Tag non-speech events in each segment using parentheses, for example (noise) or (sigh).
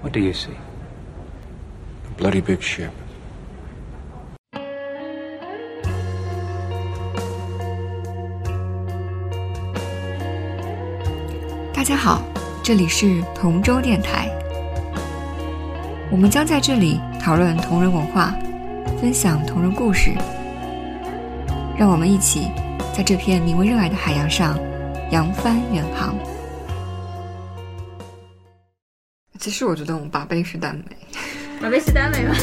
What do you see? A bloody big ship. 大家好，这里是同舟电台。我们将在这里讨论同人文化，分享同人故事。让我们一起在这片名为热爱的海洋上扬帆远航。其实我觉得我们把贝是耽美，马贝是耽美吗？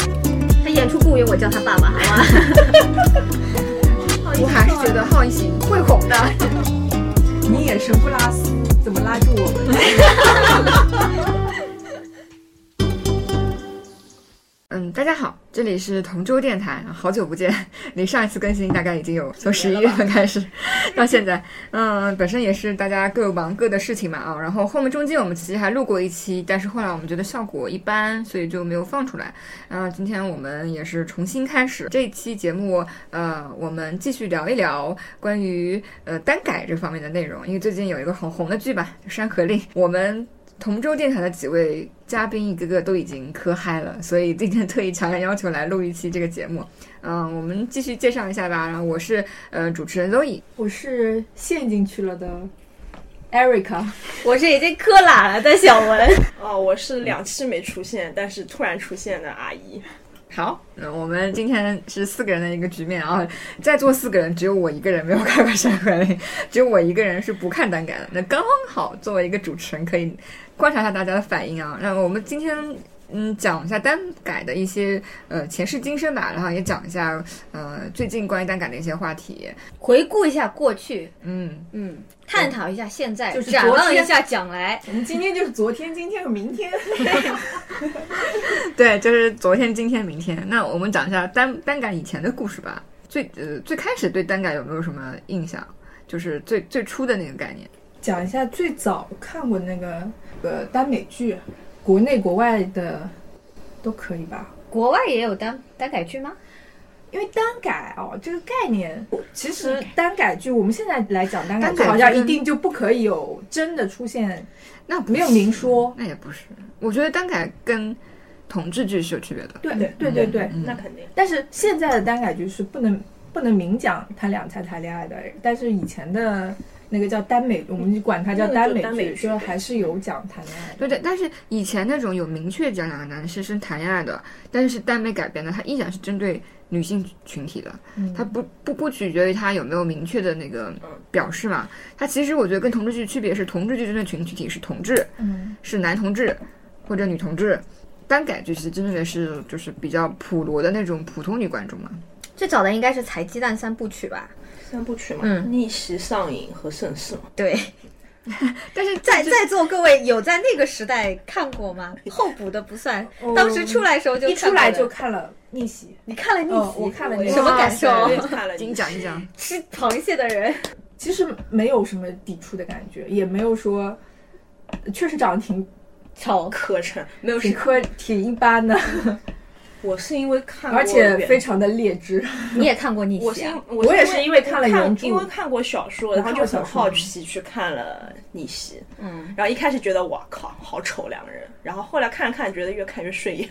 (laughs) 他演出雇佣我叫他爸爸，好吗？(laughs) 我还是觉得浩一行会红的。(laughs) 你眼神不拉丝，怎么拉住我们？嗯，大家好，这里是同舟电台，好久不见，(laughs) 离上一次更新大概已经有从十一月份开始 (laughs) 到现在，嗯，本身也是大家各忙各的事情嘛啊，然后后面中间我们其实还录过一期，但是后来我们觉得效果一般，所以就没有放出来。嗯，今天我们也是重新开始这一期节目，呃，我们继续聊一聊关于呃单改这方面的内容，因为最近有一个很红的剧吧，《山河令》，我们。同州电台的几位嘉宾一个个都已经磕嗨了，所以今天特意强烈要求来录一期这个节目。嗯，我们继续介绍一下吧。然后我是呃主持人 Zoe，我是陷进去了的 Erica，我是已经磕懒了的小文。(laughs) 哦，我是两期没出现，但是突然出现的阿姨。好，那我们今天是四个人的一个局面啊，在座四个人只有我一个人没有看过《山河令》，只有我一个人是不看单改的。那刚好作为一个主持人，可以观察一下大家的反应啊。那我们今天嗯讲一下单改的一些呃前世今生吧，然后也讲一下呃最近关于单改的一些话题，回顾一下过去，嗯嗯，探讨一下现在，就是展望一下将来。我们今天就是昨天，今天和明天。(laughs) 对，就是昨天、今天、明天。那我们讲一下单单改以前的故事吧。最呃最开始对单改有没有什么印象？就是最最初的那个概念。讲一下最早看过那个呃耽美剧，国内国外的都可以吧？国外也有单单改剧吗？因为单改哦，这个概念，其实单改剧我们现在来讲单改剧，好像一定就不可以有真的出现，那没有明说。那也不是。我觉得单改跟同志剧是有区别的。对对对对对，嗯那肯定。但是现在的单改剧是不能不能明讲他俩才谈恋爱的，但是以前的那个叫耽美，我们就管它叫耽美剧，那个就耽美剧就还是有讲谈恋爱的。对对，但是以前那种有明确讲两个男士是谈恋爱的，但是耽美改编的，它依然是针对女性群体的，嗯它不不不取决于它有没有明确的那个表示嘛。它其实我觉得跟同志剧区别是，同志剧针对群体是同志，嗯，是男同志或者女同志，单改剧其实针对的是就是比较普罗的那种普通女观众嘛。最早的应该是柴鸡蛋三部曲吧？三部曲嘛，嗯。逆袭、上瘾和盛世嘛。对，(laughs) 但是在在座各位有在那个时代看过吗？(laughs) 后补的不算，当时出来的时候就一出来就看了逆袭，你看了逆袭，哦我看了逆袭。什么感受？我？也看了。(laughs) 请讲一讲。吃螃蟹的人，其实没有什么抵触的感觉，也没有说，确实长得挺超，课程没有是，挺科挺一般的，我是因为看过而且非常的劣质。你也看过逆我是因袭啊？我我也是因为看了原著因为看过小说，然后就很好奇去看了《逆袭》。嗯，然后一开始觉得哇靠，好丑两个人，然后后来看着看着觉得越看越顺眼。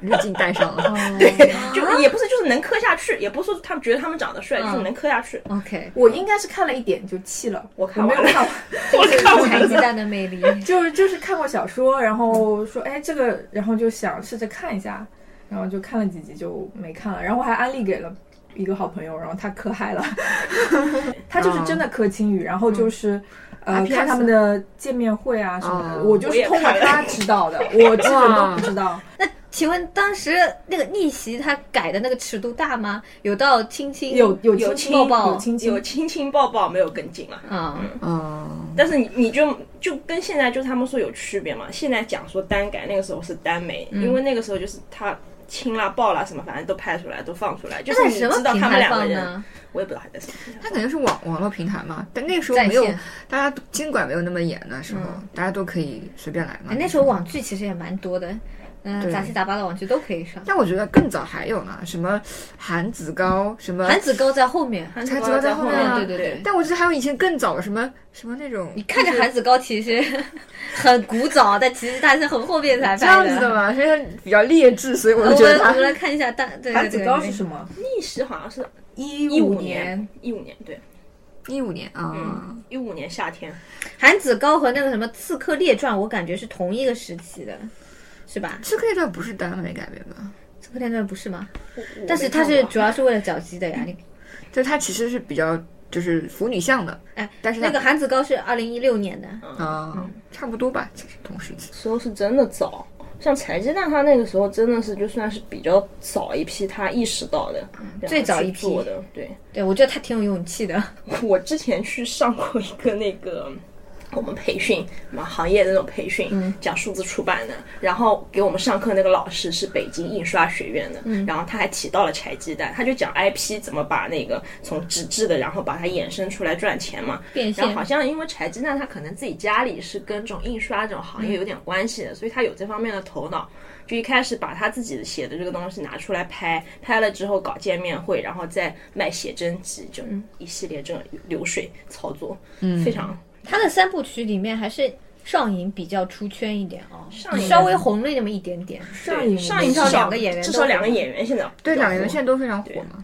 滤镜戴上了，(laughs) 对，就也不是就是能磕下去，也不是说他们觉得他们长得帅，就是能磕下去。OK，我应该是看了一点就弃了，我看完了没有看完，(laughs) 我看完了柴鸡蛋的魅力。(laughs) 就是就是看过小说，然后说哎这个，然后就想试着看一下，然后就看了几集就没看了，然后还安利给了一个好朋友，然后他磕嗨了，(laughs) 他就是真的磕青雨，然后就是。呃，RPS 看他们的见面会啊什么的，哦我就是通过他 (laughs) 知道的，我基本都不知道。(laughs) 那请问当时那个逆袭他改的那个尺度大吗？有到亲亲有有有亲抱抱有亲亲有亲亲抱抱没有跟进了。啊？嗯，但是你你就就跟现在就他们说有区别嘛？现在讲说单改，那个时候是单美，嗯因为那个时候就是他亲啦、抱啦什么，反正都拍出来，都放出来，就是什么你知道他们两个人，放呢？我也不知道还在什么平台它肯定是网网络平台嘛，但那个时候没有大家都监管没有那么严的时候，嗯大家都可以随便来嘛哎，。那时候网剧其实也蛮多的，嗯，杂七杂八的网剧都可以上。但我觉得更早还有呢，什么韩子高，什么韩子高在后面，韩子高在后面啊。对对对。但我记得还有以前更早的什么什么那种，你看着韩子高其实很古早，但其实他是很后面才这样子的嘛，所以它比较劣质，所以我觉得我们来看一下大这个韩子高是什么？历史好像是一一五年，一五年对，一五年啊，嗯，一五年夏天，韩子高和那个什么《刺客列传》，我感觉是同一个时期的，是吧？刺客列传不是耽美改编吧？《刺客列传》不是吗？但是它是主要是为了绞鸡的呀。你就它其实是比较就是腐女向的，哎，但是那个韩子高是二零一六年的，啊，差不多吧，其实同时期。时候是真的早。像柴鸡蛋，他那个时候真的是就算是比较早一批，他意识到的，最早一批做的。对，对我觉得他挺有勇气的。(laughs) 我之前去上过一个那个我们培训，什么行业的那种培训，讲数字出版的。然后给我们上课那个老师是北京印刷学院的，然后他还提到了柴鸡蛋，他就讲 IP 怎么把那个从纸质的，然后把它衍生出来赚钱嘛。变现。然后好像因为柴鸡蛋他可能自己家里是跟这种印刷这种行业有点关系的，所以他有这方面的头脑。就一开始把他自己写的这个东西拿出来拍，拍了之后搞见面会，然后再卖写真集，就一系列这种流水操作，嗯，非常他的三部曲里面还是上影比较出圈一点哦，上影稍微红了那么一点点。上影上一至少少两个演员至少两个演员现在对，两个演员现在都非常火嘛。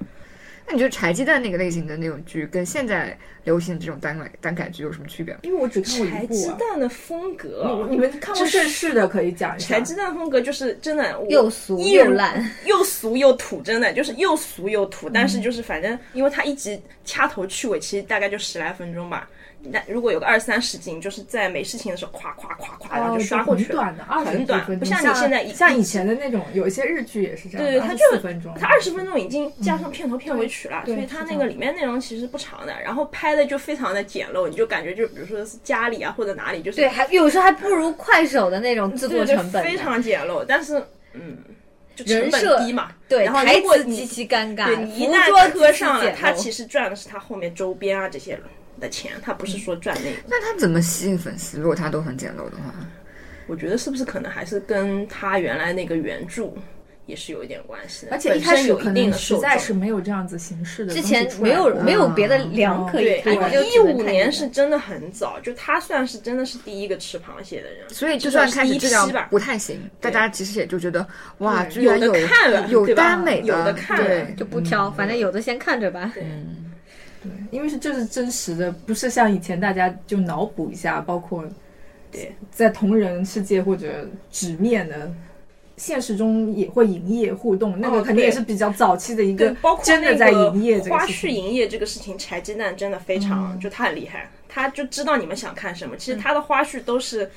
那你觉得柴鸡蛋那个类型的那种剧，跟现在流行的这种单改单改剧有什么区别吗？因为我只看过柴一部啊。鸡蛋的风格，你们看过正式的可以讲一下柴。鸡蛋风格就是真的又俗又烂，又俗又土，真的就是又俗又土。但是就是反正，因为它一集掐头去尾，其实大概就十来分钟吧。那如果有个二三十斤，就是在没事情的时候，咵咵咵咵，然后哦，就刷过去了。很短的，二十很短，不像你现在像以前的那种，有一些日剧也是这样，对对，它就分钟，它二十分钟已经加上片头片尾曲了，所以它那个里面内容其实不长的，然后拍的就非常的简陋，你就感觉就比如说是家里啊或者哪里，就是对，还有时候还不如快手的那种制作成本，非常简陋，但是嗯，就成本低嘛，对，然后台如果你词极其尴尬，对你一服旦磕上了，他其实赚的是他后面周边啊这些的钱，他不是说赚那个。那他怎么吸引粉丝？如果他都很简陋的话，我觉得是不是可能还是跟他原来那个原著也是有一点关系的，而且一开始有一定的实在是没有这样子形式的之前没有过没有别的粮可以对，一五年是真的很早，就他算是真的是第一个吃螃蟹的人，所以就算开始质量吧不太行，大家其实也就觉得哇，有居然有的看了有耽美的，有的看了，就不挑，反正有的先看着吧。因为是这是真实的，不是像以前大家就脑补一下，包括对在同人世界或者纸面的。现实中也会营业互动，那个哦肯定也是比较早期的一个，包括真的在营业这个花事情。絮营业这个事情，柴鸡蛋真的非常，就他很厉害，他就知道你们想看什么。其实他的花絮都是，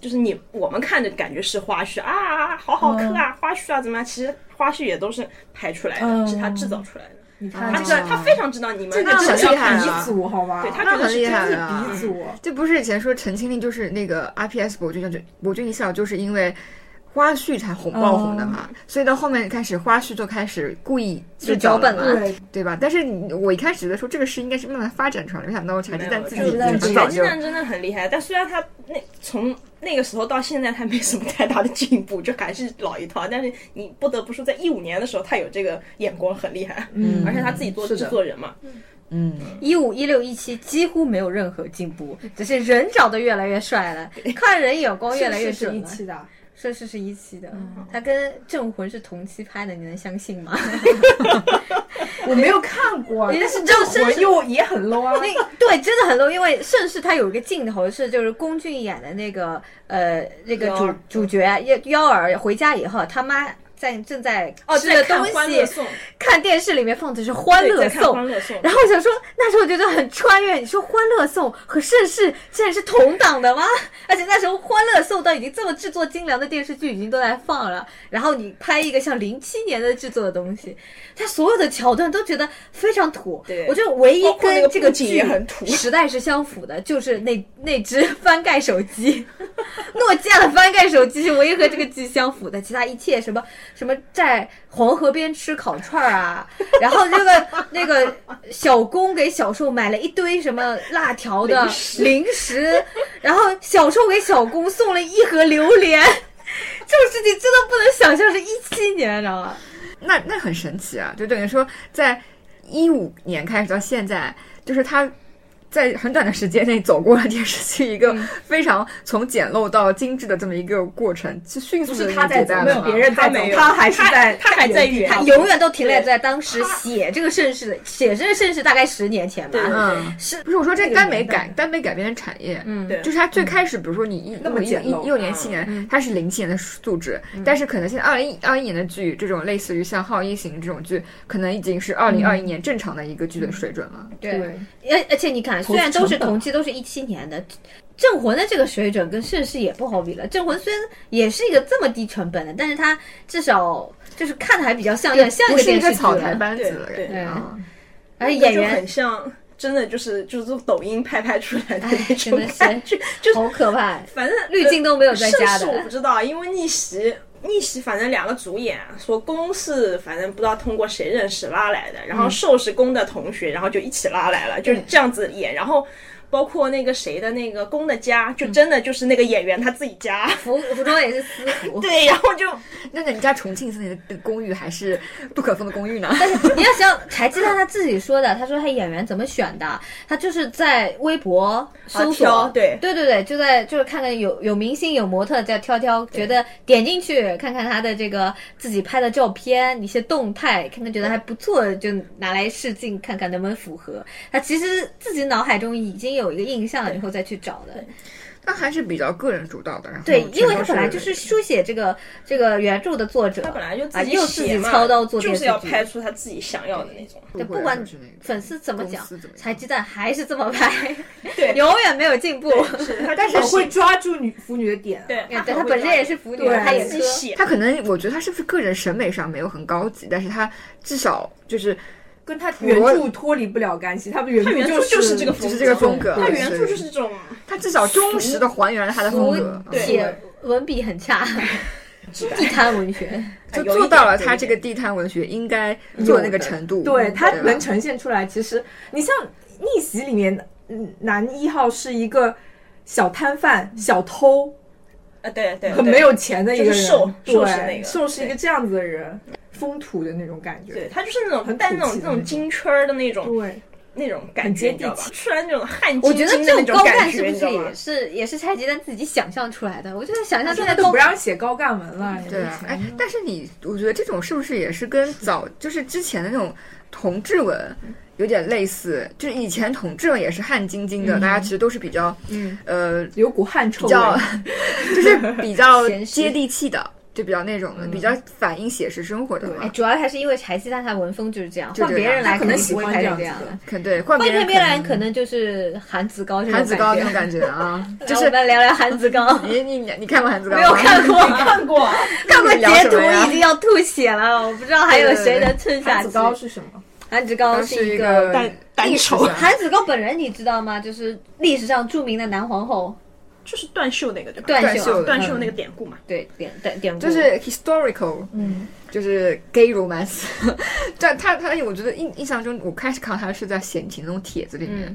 就是你我们看着感觉是花絮啊，好好磕啊，花絮啊怎么样？其实花絮也都是拍出来的，嗯是他制造出来的。你看他知道，他非常知道你们这个很厉害啊鼻祖，好吗？对他那很厉觉得是真是害啊！鼻祖。这不是以前说陈情令就是那个 RPS 博君就博君一笑，就是因为花絮才红爆红的嘛，所以到后面开始花絮就开始故意就脚本了对，对吧？但是我一开始觉得说这个事应该是慢慢发展出来的，没想到柴鸡蛋自己没有已柴鸡经很早就柴鸡蛋真的很厉害，但虽然他那从那个时候到现在，他没什么太大的进步，就还是老一套。但是你不得不说，在一五年的时候，他有这个眼光很厉害，嗯而且他自己做制作人嘛，嗯，一五一六一七几乎没有任何进步，只是人长得越来越帅了，看人眼光越来越是准了。一期的，顺势是一期的，他跟镇魂是同期拍的，你能相信吗？(laughs) 我没有看过，你 (laughs) 但是是正这我又也很 low 啊。(laughs) 那对，真的很 low，因为盛世他有一个镜头是就是龚俊演的那个呃那个主主角幺幺儿回家以后，他妈在正在哦，吃的东西，欢乐颂，看电视里面放的是《欢乐颂》，欢乐颂，然后我想说，那时候我觉得很穿越。你说《欢乐颂》和盛世竟然是同档的吗？(laughs) 而且那时候《欢乐颂》都已经这么制作精良的电视剧已经都在放了，然后你拍一个像零七年的制作的东西，它所有的桥段都觉得非常土。对我觉得唯一跟这个剧很土时代是相符的，就是那那只翻盖手机，(laughs) 诺基亚的翻盖手机是唯一和这个剧相符的，其他一切什么什么在黄河边吃烤串儿啊，(laughs) 然后这个那个小公给小受买了一堆什么辣条的零食，然后小受给小公送了一盒榴莲。这种事情真的不能想象是一七年，你知道吗？那那很神奇啊！就等于说，在一五年开始到现在，就是他在很短的时间内走过了电视剧一个非常从简陋到精致的这么一个过程，就迅速的是他在走，没有别人在走他没，有。他还是在，他还在远他永远都停留在当时写这个盛世的，写这个盛世大概十年前吧。嗯，是不是我说这那个耽美改耽美改编的产业，嗯。对。就是他最开始，比如说你一那么一简陋。一六年、七年，他是零七年的素质，但是可能现在二零二一年的剧，这种类似于像《好一行》这种剧，可能已经是二零二一年正常的一个剧的水准了。对，而而且你看，虽然都是同期，都是一七年的，《镇魂》的这个水准跟盛世也不好比了。《镇魂》虽然也是一个这么低成本的，但是它至少就是看的还比较像样，像一个个电视剧了。草台班子对了，对对啊而且演员很像，真的就是就是从抖音拍拍出来的哎那种真的是感觉，就好可怕，反正滤镜都没有在加的我不知道，因为逆袭。逆袭，反正两个主演说公是反正不知道通过谁认识拉来的，然后受是公的同学，然后就一起拉来了，就是这样子演。然后包括那个谁的那个公的家，就真的就是那个演员他自己家。服服装也是私服。(laughs) 对，然后就 (laughs) 那个你家重庆森林的公寓还是杜可风的公寓呢？(laughs) 但是你要想，柴鸡蛋他自己说的，他说他演员怎么选的，他就是在微博搜索，挑对对对对，就在就是看看有有明星有模特在挑挑，觉得点进去看看他的这个自己拍的照片，一些动态，看看觉得还不错，就拿来试镜看看能不能符合。他其实自己脑海中已经有一个印象了，以后再去找的。他还是比较个人主导的。然后对，因为他本来就是书写这个这个原著的作者，他本来就自啊己又自己写嘛操刀做就是要拍出他自己想要的那种。对不管粉丝怎么讲柴鸡蛋还是这么拍，(laughs) 对永远没有进步。是他但是会抓住女腐女的点，对，他本身也是腐女，他也磕。自己写，他可能，我觉得他是不是个人审美上没有很高级，但是他至少就是跟他原著脱离不了干系，他们原他原著就就是这个风就是这个风格。他原著就是这种。他至少忠实的还原了他的风格，对。文笔很差，(laughs) 地摊文学。(laughs) 就做到了他这个地摊文学应该做那个程度。对他能呈现出来。其实你像《逆袭》里面，嗯，男一号是一个小摊贩、小偷，啊，对对，很没有钱的一个人，瘦对，瘦是那个。瘦是一个这样子的人，风土的那种感觉，对它就是那种很带那种那种金圈儿的那种对，那种感觉，很接你知道吧地？气出来那种汗我津觉得这种高津的那种感觉，干是不是也？是也是拆鸡蛋自己想象出来的？我觉得想象现在都不让写高干文了，对啊，哎，但是你，我觉得这种是不是也是跟早就是之前的那种同志文有点类似？就是以前同志文也是汗津津的，大家其实都是比较，嗯，呃，有股汗臭比较味。(laughs) 就是比较 (laughs) 接地气的，就比较那种的，比较反映写实生活的对嘛哎，。主要还是因为柴鸡蛋他文风就是这样，换别人来可能不会拍喜欢这样成这样的子的。可对，换别人换成别人可能就是韩子高这种韩子高那感觉。种感觉啊，(laughs) 就就是我们聊聊韩子高，你你你你看过韩子高？没有看过，看过啊，(laughs) 看过截图已经要吐血了，我不知道还有谁能撑下去韩子。高是什么？韩子高是一个单单丑韩子高本人你知道吗？就是历史上著名的男皇后，就是断袖那个对吧？断袖断袖那个典故嘛。对典典典故，就是 historical，嗯，就是 gay romance。(laughs) 但他他，我觉得印印象中，我开始看他是在闲情那种帖子里面。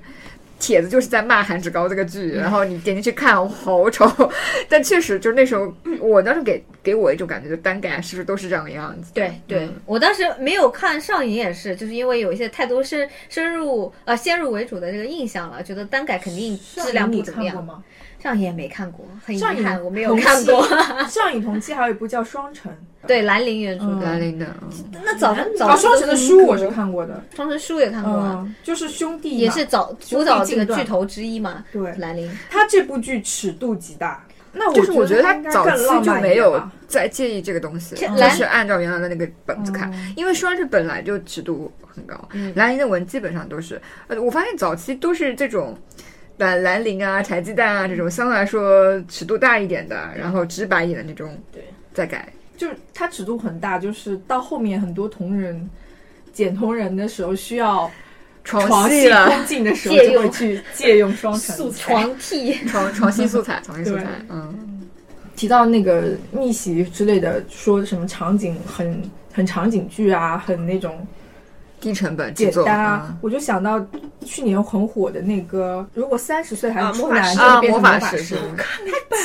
帖子就是在骂韩志高这个剧，然后你点进去看，好丑。(laughs) 但确实就是那时候，我当时给给我一种感觉，就单改是不是都是这样的样子？对对，嗯我当时没有看上瘾也是，就是因为有一些太多深深入呃先入为主的这个印象了，觉得单改肯定质量不怎么样。上瘾你看过吗？上瘾也没看过，很遗上瘾憾我没有看过。(laughs) (laughs) 上瘾同期还有一部叫《双城》，对兰陵原著兰陵的，那早上早双城的书我是看过的，双城书也看过就是兄弟嘛也是早兄弟古早这个巨头之一嘛。对兰陵，他这部剧尺度极大，那我就是我觉得他早期就没有点吧在介意这个东西，就是按照原来的那个本子看，嗯因为双城本来就尺度很高，兰陵的文基本上都是，呃，我发现早期都是这种。兰兰陵啊，柴鸡蛋啊，这种相对来说尺度大一点的，然后直白一点的那种，对，再改。就是它尺度很大，就是到后面很多同人剪同人的时候需要床床戏戏了，空镜的时候借用就会去借用双城素材床替，(laughs) 床床戏素材，床戏素材，嗯，提到那个逆袭之类的，说什么场景很很场景剧啊，很那种低成本简单啊啊，，我就想到去年很火的那个，如果三十岁还是处男，啊魔法师就会变成啊魔法法师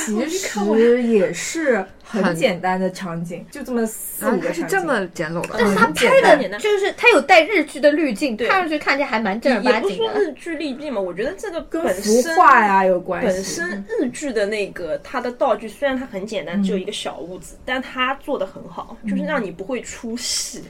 其实也是很简单的场景，就这么四啊五，个场景。是这么简陋的，但是它嗯拍的简单就是他有带日剧的滤镜，对看上去看起来还蛮正儿也八经的。不是说日剧滤镜嘛，我觉得这个跟本服化呀有关系。本身日剧的那个它的道具虽然它很简单，只有一个小屋子，但它做的很好，就是让你不会出戏。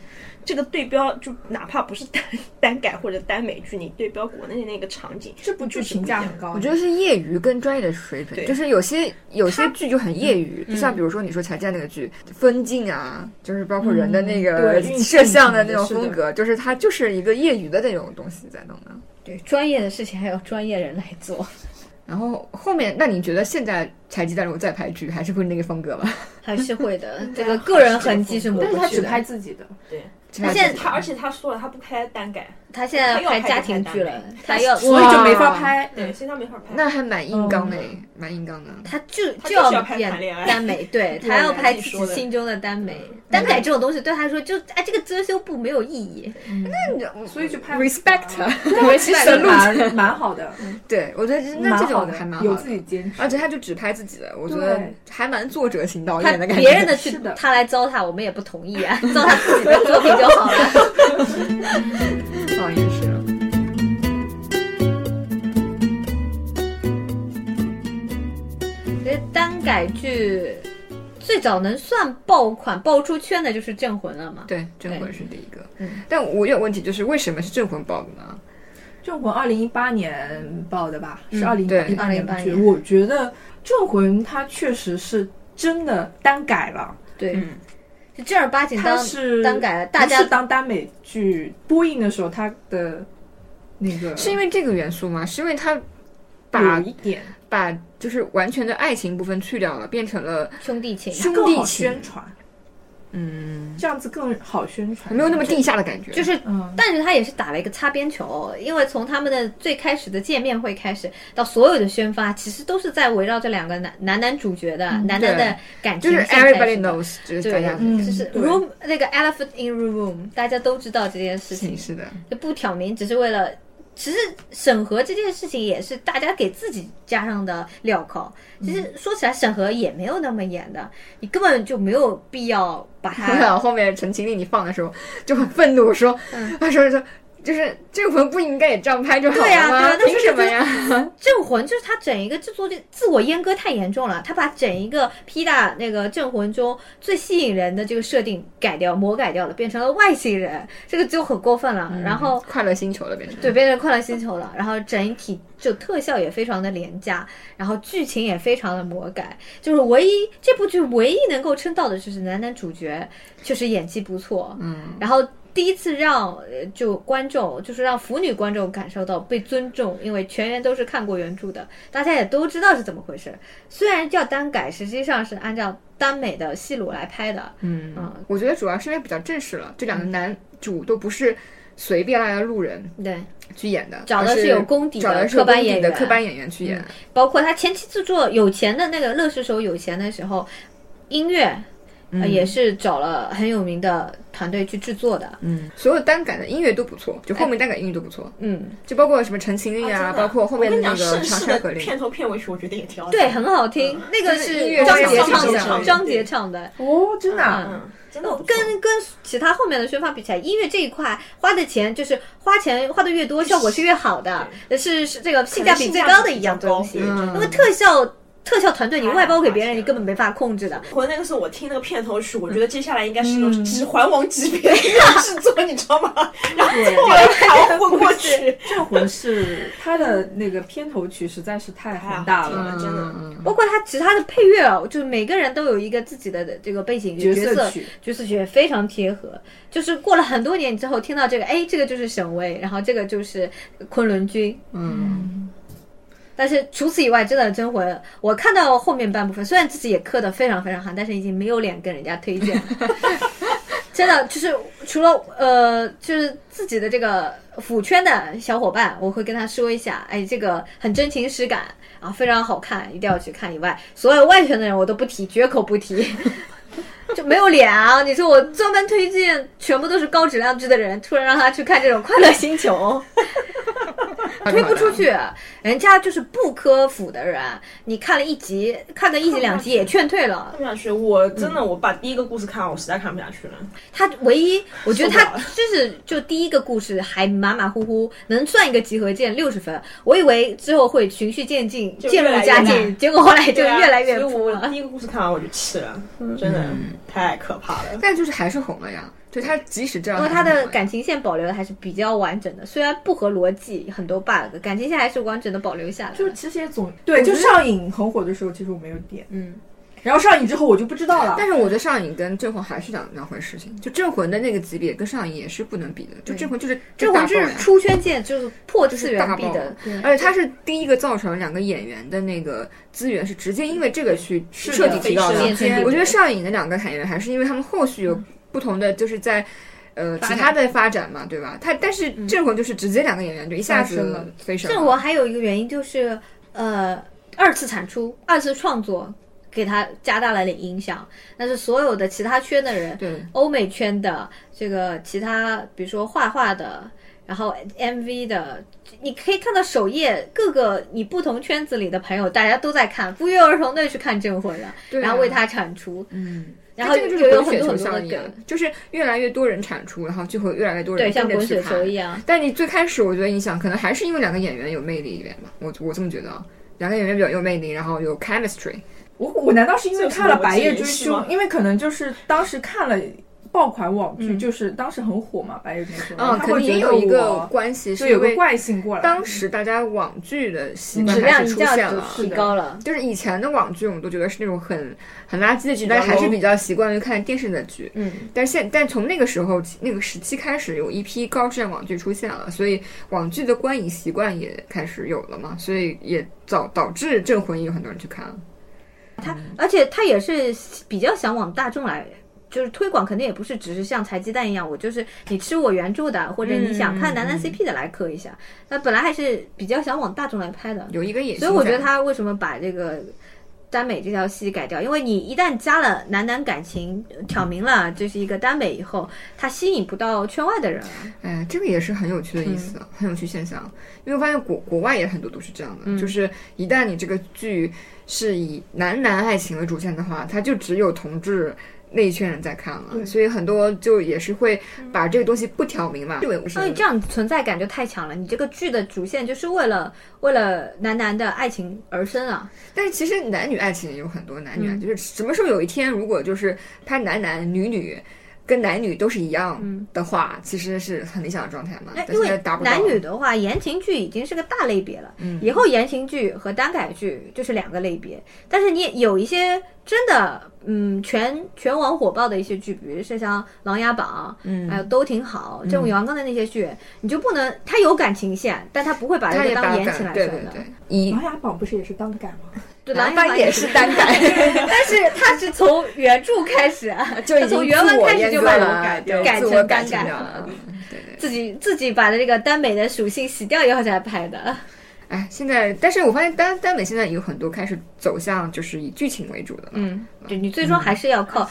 这个对标就哪怕不是单 (laughs) 单改或者单美剧，你对标国内的那个场景，这部剧评价很高，我觉得是业余跟专业的水准，对就是有些有些剧就很业余，就像比如说你说柴静那个剧，分镜啊，就是包括人的那个 (laughs) 摄像的那种风格，就是它就是一个业余的那种东西在弄的。对，专业的事情还有专业人来做，(laughs) 然后后面，那你觉得现在柴鸡蛋如果再拍剧，还是会那个风格吗？还是会的。这个个人痕迹是抹但是他只不去的。拍自己的，对，他现在他而且他说了，他不开单改，他现在要拍家庭剧了，他要所以就没法拍。对，现在没法拍。那还蛮硬刚的，蛮硬刚的。他就就就是要演耽美，对 (laughs) 他要拍自己心中的耽美。耽改这种东西对他来说，就哎这个遮羞布没有意义。那所以就拍 respect，(laughs) 对，其实路蛮蛮好的，对我觉得那这蛮好的，种还蛮好有自，己坚持。而且他就只拍自己的，我觉得还蛮作者型导演的感觉。别人的去他来糟蹋，我们也不同意啊，糟蹋自己的作品就好了。(laughs) 哦也是。其实单改剧最早能算爆款、爆出圈的就是《镇魂》了嘛。对，镇魂是第一个。嗯，但我有问题，就是为什么是镇魂爆的呢？《镇魂》二零一八年爆的吧？是嗯二零一八年的2018剧。年我觉得《镇魂》它确实是真的单改了，对，正儿八经它当是单改了，大家当耽美剧播映的时候，它的那个是因为这个元素吗？是因为他把一点把就是完全的爱情部分去掉了，变成了兄弟情，兄弟情宣，传，嗯，这样子更好宣传，没有那么地下的感觉。就是嗯。但是他也是打了一个擦边球，因为从他们的最开始的见面会开始，到所有的宣发，其实都是在围绕这两个男男男主角的、男男的感情就是 everybody knows，就是大对家，嗯就是 room 那个 elephant in room，大家都知道这件事情，是的，就不挑明，只是为了。其实审核这件事情也是大家给自己加上的镣铐。其实说起来，审核也没有那么严的，你根本就没有必要把它 (laughs) 后面陈情令你放的时候就很愤怒，说，嗯他说说。就是镇魂不应该也这样拍就好了对啊吗？对啊那凭什么呀？(laughs) 镇魂就是他整一个制作就自我阉割太严重了，他把整一个 P 大那个镇魂中最吸引人的这个设定改掉、魔改掉了，变成了外星人，这个就很过分了。然后快乐星球了变成对，变成快乐星球了，然后整体就特效也非常的廉价，然后剧情也非常的魔改，就是唯一这部剧唯一能够称道的就是男男主角确实演技不错，嗯，然后第一次让呃就观众就是让腐女观众感受到被尊重，因为全员都是看过原著的，大家也都知道是怎么回事。虽然叫耽改，实际上是按照耽美的戏路来拍的，嗯嗯我觉得主要是因为比较正式了，这两个男主都不是随便来的路人对，去演的，找的是是有功底的科班演员的科班演员去演。包括他前期制作有钱的那个乐视手有钱的时候，音乐。呃也是找了很有名的团队去制作的，嗯，所有单改的音乐都不错，就后面单改音乐都不错，嗯，就包括什么《陈情令》啊，包括后面的那个《。片头片尾曲，我觉得也挺好听。对，很好听。那个是张杰唱的，张杰唱的，哦，真的啊，嗯，真的跟跟其他后面的宣发比起来，音乐这一块花的钱就是花钱花的越多，效果是越好的，是是这个性价比最高的一样东西。可能性价比比较高因为特效特效团队你外包给别人，你根本没法控制的。(laughs) 我那个时候我听那个片头曲，我觉得接下来应该是那种《指环王》级别的制作，你知道吗？(laughs) 然后最后来还混过去，《镇魂》是它的那个片头曲实在是太宏大了，真的。嗯包括他其他的配乐哦，就是每个人都有一个自己的这个背景角角色曲。角色曲也非常贴合，就是过了很多年之后听到这个，哎，这个就是沈巍，然后这个就是昆仑君，嗯，但是除此以外，真的真魂，我看到后面半部分，虽然自己也磕的非常非常寒，但是已经没有脸跟人家推荐 (laughs) 了。真的就是除了呃，就是自己的这个腐圈的小伙伴，我会跟他说一下，哎，这个很真情实感啊，非常好看，一定要去看。以外，所有外圈的人我都不提，绝口不提。就没有脸啊！你说我专门推荐全部都是高质量剧的人，突然让他去看这种 (laughs)《快乐星球》，推不出去，人家就是不科普的人，你看了一集，看个一集两集也劝退了看。不下去，我真的我把第一个故事看完，我实在看不下去了。他唯一，我觉得他就是就第一个故事还马马虎虎，能算一个集合键六十分。我以为之后会循序渐进，渐入佳境，结果后来就越来越所以扑了。我第一个故事看完我就气了，真的太可怕了。但就是还是红了呀。就他即使这样，因为他的感情线保留的还是比较完整的，虽然不合逻辑，很多 bug，感情线还是完整的保留下来就是其实也总对，就上瘾很火的时候，其实我没有点，嗯，然后上瘾之后我就不知道了。但是我觉得上瘾跟镇魂还是两两回事情，就镇魂的那个级别跟上瘾也是不能比的，就镇魂就是镇魂就是出圈界，就是破次就是大爆元壁的。而且他是第一个造成两个演员的那个资源是直接因为这个去彻底提高的。我觉得上瘾的两个演员还是因为他们后续有不同的，就是在。呃，其他的发展嘛，对吧？他但是镇魂就是直接两个演员就一下子。镇魂还有一个原因就是，呃，二次产出、二次创作给他加大了点影响。但是所有的其他圈的人，对。欧美圈的这个其他，比如说画画的，然后 MV 的，你可以看到首页各个你不同圈子里的朋友，大家都在看，不约而同的去看镇魂了，对啊。然后为他产出，嗯，然后这个就是有滚雪球很多很多的效应就是越来越多人产出，然后就会越来越多人对，像滚雪球一样。但你最开始我觉得影响可能还是因为两个演员有魅力一点吧，我我这么觉得啊，两个演员比较有魅力，然后有 chemistry，我我难道是因为看了《白夜追凶因为可能就是当时看了爆款网剧，嗯就是当时很火嘛，《白夜追凶》，嗯，他可能也有一个关系，是有个惯性过来。当时大家网剧的习惯出现了。提高了，就是以前的网剧，我们都觉得是那种很很垃圾的剧，较大家还是比较习惯于看电视的剧。嗯，但是现但从那个时候那个时期开始，有一批高质量网剧出现了，所以网剧的观影习惯也开始有了嘛，所以也导导致《镇魂》也有很多人去看了。而且他也是比较想往大众来。就是推广肯定也不是只是像柴鸡蛋一样，我就是你吃我原著的，或者你想看男男 CP 的来磕一下。那、本来还是比较想往大众来拍的，有一个野心，所以我觉得他为什么把这个耽美这条戏改掉？因为你一旦加了男男感情，挑明了这是一个耽美以后，它吸引不到圈外的人了。哎，这个也是很有趣的意思，很有趣现象。因为我发现国国外也很多都是这样的，就是一旦你这个剧是以男男爱情为主线的话，它就只有同志。那一圈人在看了，所以很多就也是会把这个东西不挑明嘛，对，因为这样存在感就太强了。你这个剧的主线就是为了为了男男的爱情而生啊。但是其实男女爱情也有很多男女爱，就是什么时候有一天如果就是拍男男女女。跟男女都是一样的话，其实是很理想的状态嘛。因为男女的话，言情剧已经是个大类别了。嗯以后言情剧和耽改剧就是两个类别。但是你有一些真的，嗯，全全网火爆的一些剧，比如是像《琅琊榜》，嗯还有都挺好，正午阳刚的那些剧，你就不能，他有感情线，但他不会把这个当言情来对对算的。琅琊榜不是也是当改吗？是单 (laughs) 改，但是他是从原著开始啊，(laughs) 就已经从原文开始就把自我阉割了改对改成单改了了。。对对，自己自己把这个耽美的属性洗掉以后才拍的。哎，现在但是我发现耽耽美现在有很多开始走向就是以剧情为主的了。嗯，对你最终还是要靠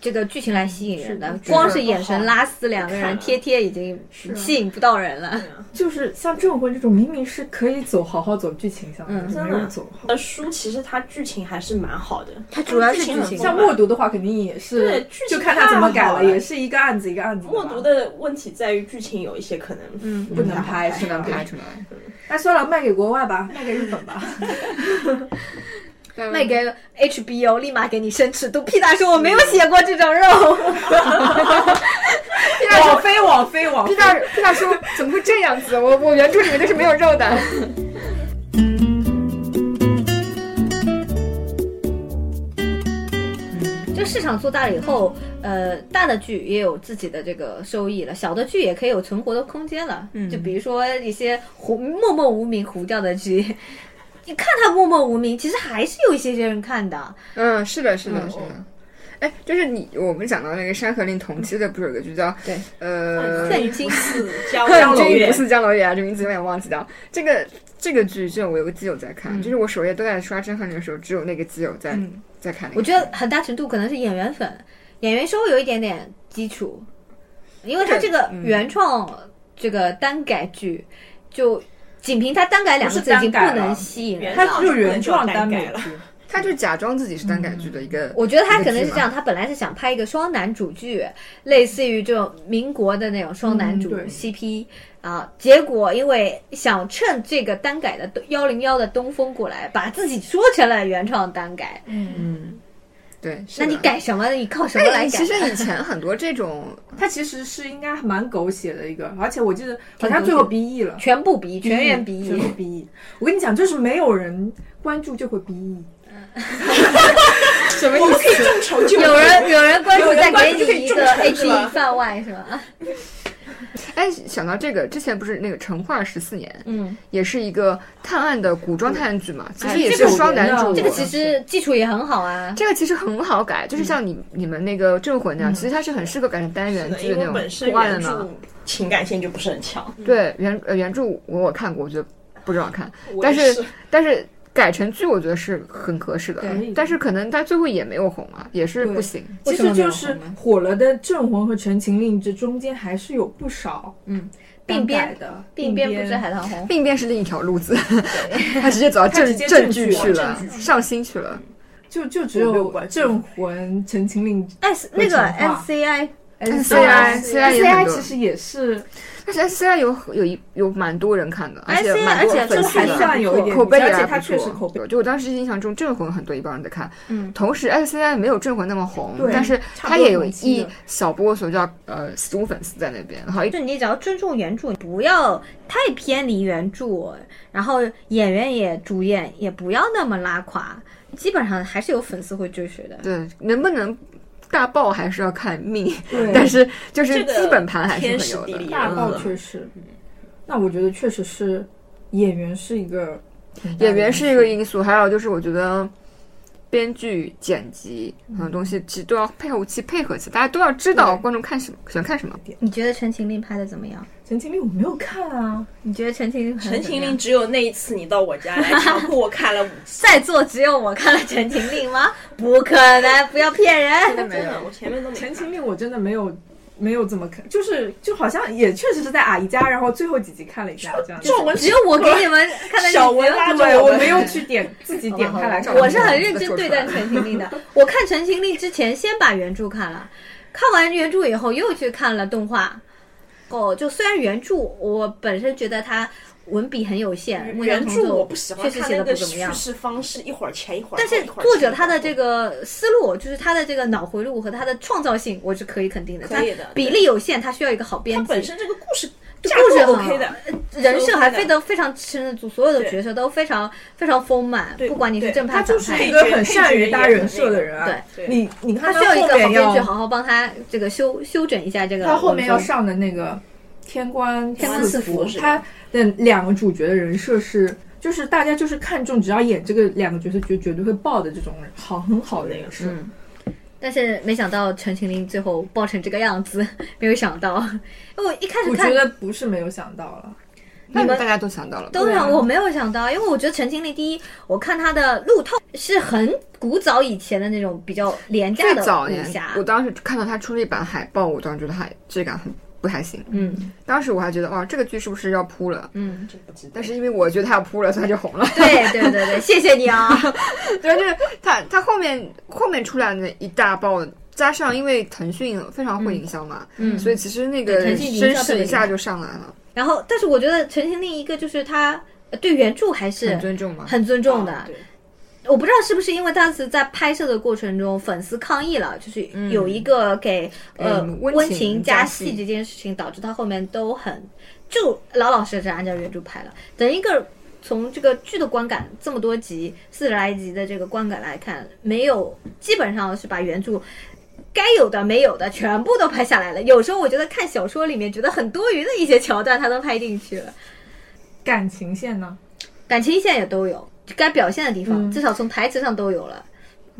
这个剧情来吸引人的，是光是眼神拉丝，两个人贴贴已经吸引不到人了。就是像《镇魂》这种，明明是可以走好好走剧情向的，嗯。没有走好。呃，书其实它剧情还是蛮好的，它主要是剧情像默读的话，肯定也是对剧，情就看他怎么改了也是一个案子一个案子。默读的问题在于剧情有一些可能嗯。不能拍，不能拍出来。那算了，卖给国外吧，卖给日本吧。卖给 HBO，立马给你伸尺度。屁大说我没有写过这种肉，(laughs) 网飞，网飞，网飞皮。大皮大说怎么会这样子？我我原著里面就是没有肉的。就市场做大了以后，呃，大的剧也有自己的这个收益了，小的剧也可以有存活的空间了。嗯就比如说一些糊默默无名糊掉的剧。你看他默默无名，其实还是有一些些人看的。嗯，是的，是的，嗯是的。哎，就是你，我们讲到那个《山河令》同期的，不是有个剧叫对呃恨金是江恨江楼月君不似江楼月啊，这名字有点忘记掉。这个这个剧，就我有个基友在看，就是我首页都在刷《山河令》的时候，只有那个基友在、在看那个剧。我觉得很大程度可能是演员粉，演员稍微有一点点基础，因为他这个原创这个单改剧就仅凭他单改两个字已经不能吸引人了。它就是原创单改了。(laughs) 他就假装自己是单改剧的一个，我觉得他可能是这样，他本来是想拍一个双男主剧，类似于这种民国的那种双男主 CP 啊、结果因为想趁这个单改的幺零幺的东风过来，把自己说成了原创单改。嗯，对，是那你改什么？你靠什么来哎，改？其实以前很多这种，(laughs) 它其实是应该蛮狗血的一个，而且我记得好像最后 B E 了，全部逼，全员逼。全部 B E。我跟你讲，就是没有人关注就会 B E。(laughs) 什么我们可以众筹有人有人关注，再给你一个众筹 H 是吧 E 饭外是吧？(laughs) 哎，想到这个，之前不是那个《成化十四年》，嗯，也是一个探案的古装探案剧嘛，其哎实也是双男主。这个其实基础也很好啊。这个其实很好改，就是像你你们那个《镇魂》那样，其实它是很适合改成单元剧的那种本身破案的嘛。原著情感线就不是很强。对原呃原著我我看过，我觉得不怎么好看，我但是但是改成剧我觉得是很合适的，但是可能他最后也没有红啊，也是不行。其实就是火了的《镇魂》和《陈情令》这中间还是有不少嗯，病变的，病变不是海棠红。病变是另一条路子，(laughs) 他直接走到正正正剧去了上新去了。就就只有镇魂》《陈情令》S 那个成化 SCI NCI CI 也很 CI 其实也是但是 S C I 有有一有蛮多人看的，而且 SCI 蛮多而且粉丝的还算有一点口碑也而且还不它确实错口碑就我当时印象中，《镇魂》很多一帮人在看，嗯，同时 S C I 没有《镇魂》那么红，对但是差不多它也有一小波所叫呃死忠粉丝在那边，然后一就你只要尊重原著，不要太偏离原著，然后演员也主演也不要那么拉垮，基本上还是有粉丝会追随的。对能不能大爆还是要看命，(laughs) 但是就是这个基本盘还是天会有的。大爆嗯确实。那我觉得确实是演员是一个演员是一个因素，还有就是我觉得编剧、剪辑很多东西其实都要配合起配合起，大家都要知道观众看什么，喜欢看什么。你觉得《陈情令》拍的怎么样？《陈情令》我没有看啊，你觉得《陈情令》陈情令只有那一次你到我家来，强迫我看了五次。(laughs) 在座只有我看了《陈情令》吗？不可能，不要骗人。真的没有真的，我前面都《没看。陈情令》我真的没有没有怎么看，就是就好像也确实是在阿姨家，然后最后几集看了一下这样只有我给你们 (laughs) 看的小文拉着对，我我没有去点自己点开来看。(laughs) 我是很认真对待《陈情 (laughs) 令》的。我看《陈情令》之前，先把原著看了，看完原著以后又去看了动画。哦，就虽然原著我本身觉得它文笔很有限，原著我不喜欢确实写他那个的不怎么样。叙事方式，一会儿前一会儿，但是作者他的这个思路，就是他的这个脑回路和他的创造性，我是可以肯定的。可以的他比例有限，他需要一个好编辑。他本身这个故事故事 OK 的，人设还非的得非常撑得住，所有的角色都非常非常丰满，不管你是正派他反派就是一。个很善于搭人设的人啊。对对你你看他需要一个好编剧好好帮他这个修修整一下这个。他后面要上的那个天官天官赐福他的两个主角的人设是，就是大家就是看中只要演这个两个角色，绝绝对会爆的这种人，好很好的人设。嗯但是没想到陈情令最后爆成这个样子，没有想到。因为我一开始看我觉得不是没有想到了，那大家都想到了，对啊都让我没有想到，因为我觉得陈情令第一，我看他的路透是很古早以前的那种比较廉价最的早年武侠，，我当时看到他出了一版海报，我当时觉得还质感很不太行。嗯当时我还觉得，哇，这个剧是不是要扑了？嗯，但是因为我觉得他要扑了，所以他就红了。对对对对，(laughs) 谢谢你啊。(laughs) 对，就是他他后面后面出来的一大爆，加上因为腾讯非常会营销嘛，嗯所以其实那个声势一下就上来了，然后，但是我觉得陈情令一个就是他呃对原著还是很尊重嘛。很尊重的。我不知道是不是因为当时在拍摄的过程中，粉丝抗议了，就是有一个给、呃嗯温温情情加戏这件事情，导致他后面都很就老老实实按照原著拍了。等一个从这个剧的观感这么多集四十来集的这个观感来看，没有基本上是把原著。该有的没有的全部都拍下来了。有时候我觉得看小说里面觉得很多余的一些桥段，他都拍进去了。感情线呢？感情线也都有，该表现的地方、嗯。至少从台词上都有了。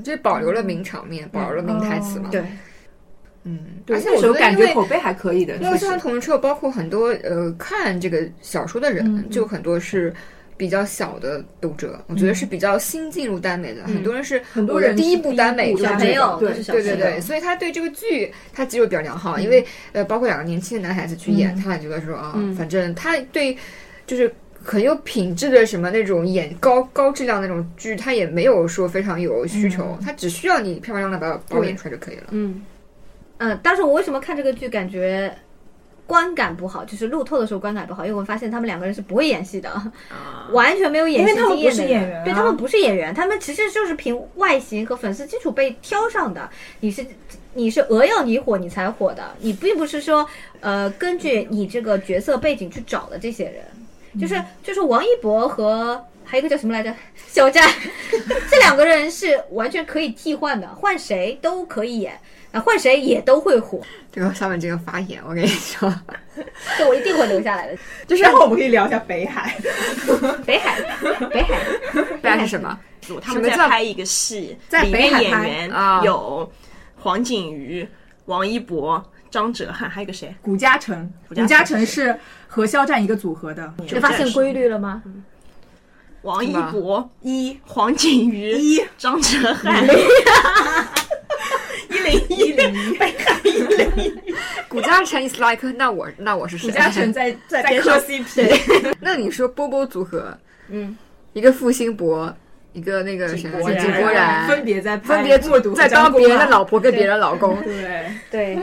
这保留了名场面，保留了名台词嘛。对，嗯，而且那时候我觉得因为感觉口碑还可以的，因为确实。像同人车，包括很多呃看这个小说的人，嗯就很多是比较小的读者，我觉得是比较新进入耽美的，很多人是嗯很多人第一部耽美就是这朋友个。都是小朋友，对对对，所以他对这个剧他基础比较良好，因为呃，包括两个年轻的男孩子去演，嗯。他也觉得说啊，嗯。反正他对就是很有品质的什么那种演高高质量那种剧，它也没有说非常有需求，它只需要你漂漂亮亮把把我演出来就可以了。嗯，嗯，当时我为什么看这个剧感觉观感不好，就是路透的时候观感不好，因为我发现他们两个人是不会演戏的，完全没有演戏因为他们经验的不是演员啊。对他们不是演员，他们其实就是凭外形和粉丝基础被挑上的。你是你是鹅要你火你才火的，你并不是说呃根据你这个角色背景去找的这些人，就是就是王一博和。还有一个叫什么来着？肖战，(laughs) 这两个人是完全可以替换的，换谁都可以演，啊，换谁也都会火。这个下面这个发言，我跟你说，(laughs) 这我一定会留下来的。(laughs) 就是然后我们可以聊一下北海，北海，北海，北海是什么？他们在拍一个戏，在里面北海拍演员啊有黄景瑜、王一博、张哲瀚，还有个谁？古嘉诚，古嘉诚古嘉诚是和肖战一个组合的，你发现规律了吗？王一博一，黄景瑜一。张哲瀚，(laughs) 一零一零。(laughs) 北海一零。一，古嘉诚 is like，那我那我是谁？古嘉诚在在在磕。边上 CP，那你说波波组合，嗯，一个付辛博，一个那个谁，国然井柏然，分别在拍分别在当别人的老婆跟别人的老公。对，对，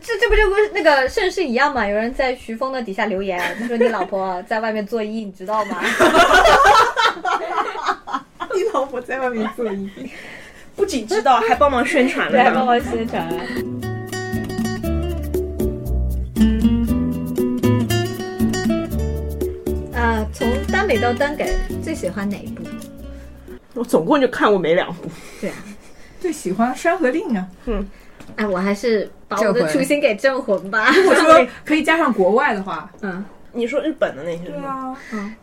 这这不就跟那个盛世一样嘛？有人在徐峰的底下留言，他说你老婆在外面作揖，你知道吗？(laughs) 你老婆在外面作揖，不仅知道，还帮忙宣传了，还帮。忙宣传。啊，从耽美到耽改，最喜欢哪一部？我总共就看过没两部，对啊，最喜欢《山河令》啊。哎，我还是把我的初心给镇魂吧。如果说可以加上国外的话，嗯，你说日本的那些是吗？嗯，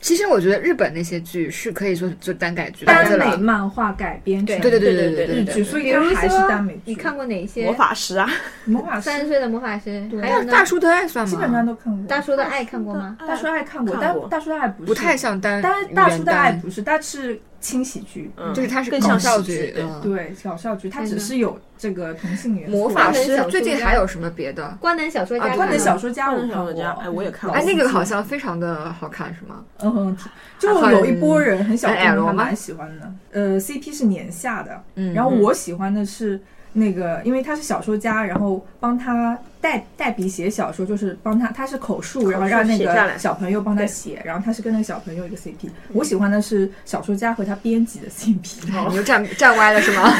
其实我觉得日本那些剧是可以说就单改剧的，耽美。漫画改编成对对对对对对对日剧，所以它还是耽美剧。你看过哪些？魔法师啊，魔法师三十岁的魔法师，对还有？大叔的爱算吗？基本上都看过。大叔的爱看过吗？大叔的爱看过，但大叔的爱不是不太像单但大叔的爱不是，但是轻喜剧，嗯。就是它是更像搞笑喜剧剧，嗯。对搞笑剧，它只是有这个同性元素。魔法师最近还有什么别的？关南小说家啊关南小说家我看过。哎我也看过。哎，那个好像像非常的好看，是吗？嗯，就有一波人很小众，还蛮喜欢的。呃，CP 是年下的，嗯然后我喜欢的是那个，因为他是小说家，然后帮他代代笔写小说，就是帮他他是口述，然后让那个小朋友帮他写，然后他是跟那个小朋友一个 CP。我喜欢的是小说家和他编辑的 CP，你就站站歪了是吗？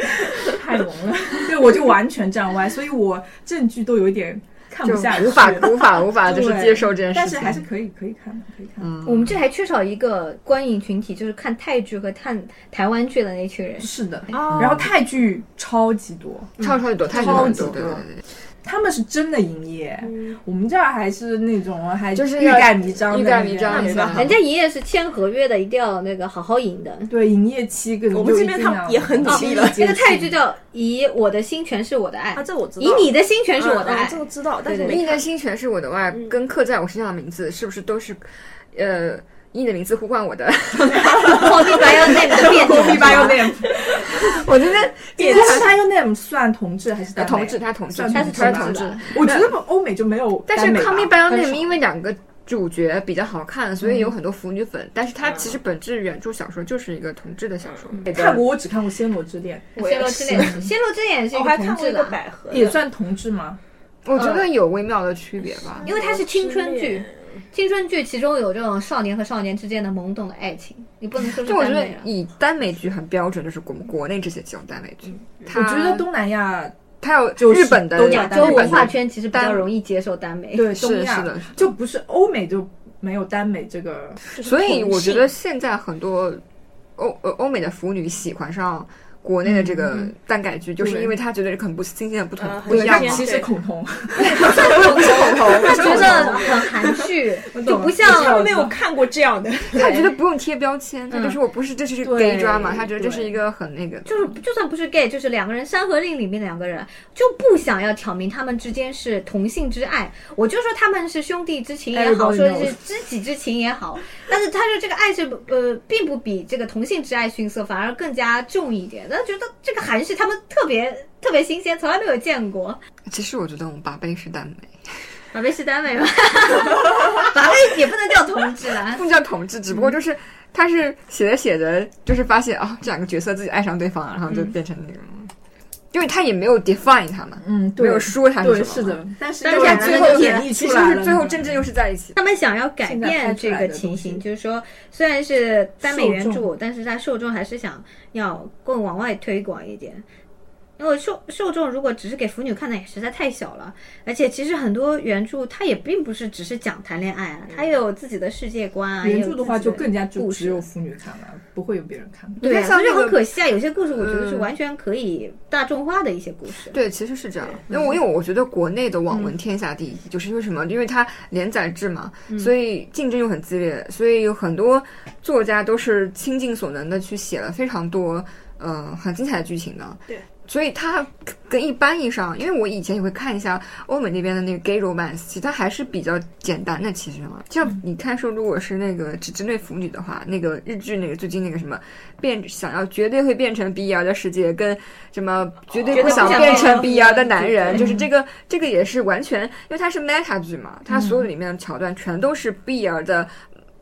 (laughs) 太萌了，对我就完全站歪，所以我证据都有一点看就不下去，无法无法无法就是接受这件事情。但是还是可以可以看的，可以看的。嗯，我们这还缺少一个观影群体，就是看泰剧和看台湾剧的那群人。是的，哦然后泰剧超级多，超超级多，泰剧超级多，对对多对对。他们是真的营业，我们这儿还是那种还就是欲盖弥彰的，欲盖弥彰人家营业是签合约的，一定要那个好好赢的。对营业期跟我们这边他们也很努力了那个泰剧叫《以我的心全是我的爱啊，》，这我知道。以你的心全是我的爱。这个知道，但是对对你的。心全是我的爱，跟刻在我身上的名字是不是都是，呃，以你的名字呼唤我的？Call me by your name 的 (laughs) 变 Call me by your name，(laughs) 我觉得但是 by your name 算同志还是同志，他同志，算他是他是同志。同志。吧。我觉得欧美就没有但是耽美吧，Call Me by Your 很 Name 少因为两个主角比较好看，所以有很多腐女粉。但是它其实本质原著小说就是一个同志的小说。泰国我只看过《暹罗之恋。暹罗之恋，暹罗之恋也 (laughs) 是一我个还看过一个同志的，百合》，也算同志吗？我觉得有微妙的区别吧。因为它是青春剧，青春剧其中有这种少年和少年之间的懵懂的爱情，你不能说是就我觉得。以耽美剧很标准，就是国国内这些这种耽美剧。我觉得东南亚它有就日本的东亚亚洲文化圈其实比较容易接受耽美。对是东亚是的，就不是欧美就没有耽美这个，所以我觉得现在很多欧呃欧美的腐女喜欢上国内的这个耽改剧，就是因为他觉得很不新鲜、不同嗯、不一样。其实 (laughs) 是恐同，不是口同，他觉得很含蓄，就不他像们没有看过这样的，他觉得不用贴标签，他就是我不是，这是对 gay drama，他觉得这是一个很那个，就是就算不是 gay，就是两个人《山河令》里面的两个人就不想要挑明他们之间是同性之爱，我就说他们是兄弟之情也好，说是知己之情也好，但是他说这个爱是呃，并不比这个同性之爱逊色，反而更加重一点。他觉得这个韩式他们特别特别新鲜，从来没有见过。其实我觉得我们八贝是耽美，把贝是耽美吗？(laughs) 马贝也不能叫同志啦。不叫同志，只不过就是他是写着写着，就是发现啊、这两个角色自己爱上对方了，然后就变成那种，因为他也没有 define 他们，嗯，没有说他对，是什么，是的，但是但是最后演绎出来了，实是最后真正又是在一起。他们想要改变这个情形，就是说，虽然是耽美原著，但是他受众还是想要更往外推广一点。因为受受众如果只是给腐女看的，也实在太小了。而且其实很多原著它也并不是只是讲谈恋爱啊，它也有自己的世界观啊。原著的话就更加就只有腐女看了，不会有别人看。对啊，所以你看像那个很可惜啊。有些故事我觉得是嗯完全可以大众化的一些故事。对，其实是这样，因为我因为我觉得国内的网文天下第一，就是因为什么？因为它连载制嘛，所以竞争又很激烈，所以有很多作家都是倾尽所能的去写了非常多，呃，很精彩的剧情的。对。所以它跟一般意义上，因为我以前也会看一下欧美那边的那个 gay romance，其实它还是比较简单的。其实嘛，像你看说，如果是那个只针对腐女的话，那个日剧那个最近那个什么变想要绝对会变成 BL 的世界，跟什么绝对不想变成 (laughs) BL 的男人，就是这个这个也是完全，因为它是 meta 剧嘛，它所有里面的桥段全都是 BL 的。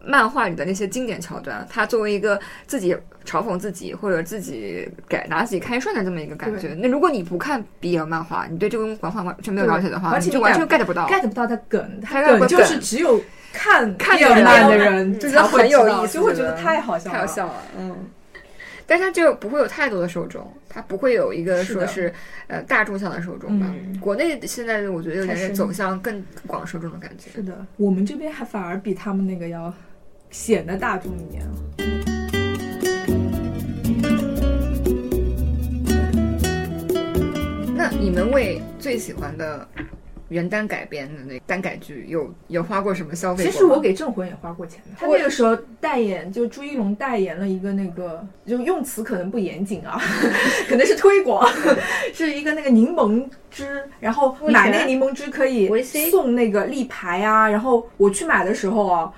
漫画里的那些经典桥段，他作为一个自己嘲讽自己或者自己改拿自己开涮的这么一个感觉。那如果你不看 BL 漫画，你对这个文化完全没有了解的话，而且你就完全 get 不到。get 不到他梗，他梗就是只有看看日漫人的人就觉得很有意思就会觉得太好笑了，太好笑了，嗯。但是它就不会有太多的受众，它不会有一个说是呃大众向的受众吧。嗯国内现在我觉得有点走向更广受众的感觉。是的，我们这边还反而比他们那个要显得大众一点啊。那你们为最喜欢的原单改编的那个单改剧有有花过什么消费？其实我给镇魂也花过钱的，他那个时候代言，就朱一龙代言了一个那个，就用词可能不严谨啊，(laughs) 可能是推广，(laughs) 是一个那个柠檬汁，然后买那个柠檬汁可以送那个立牌啊，然后我去买的时候啊。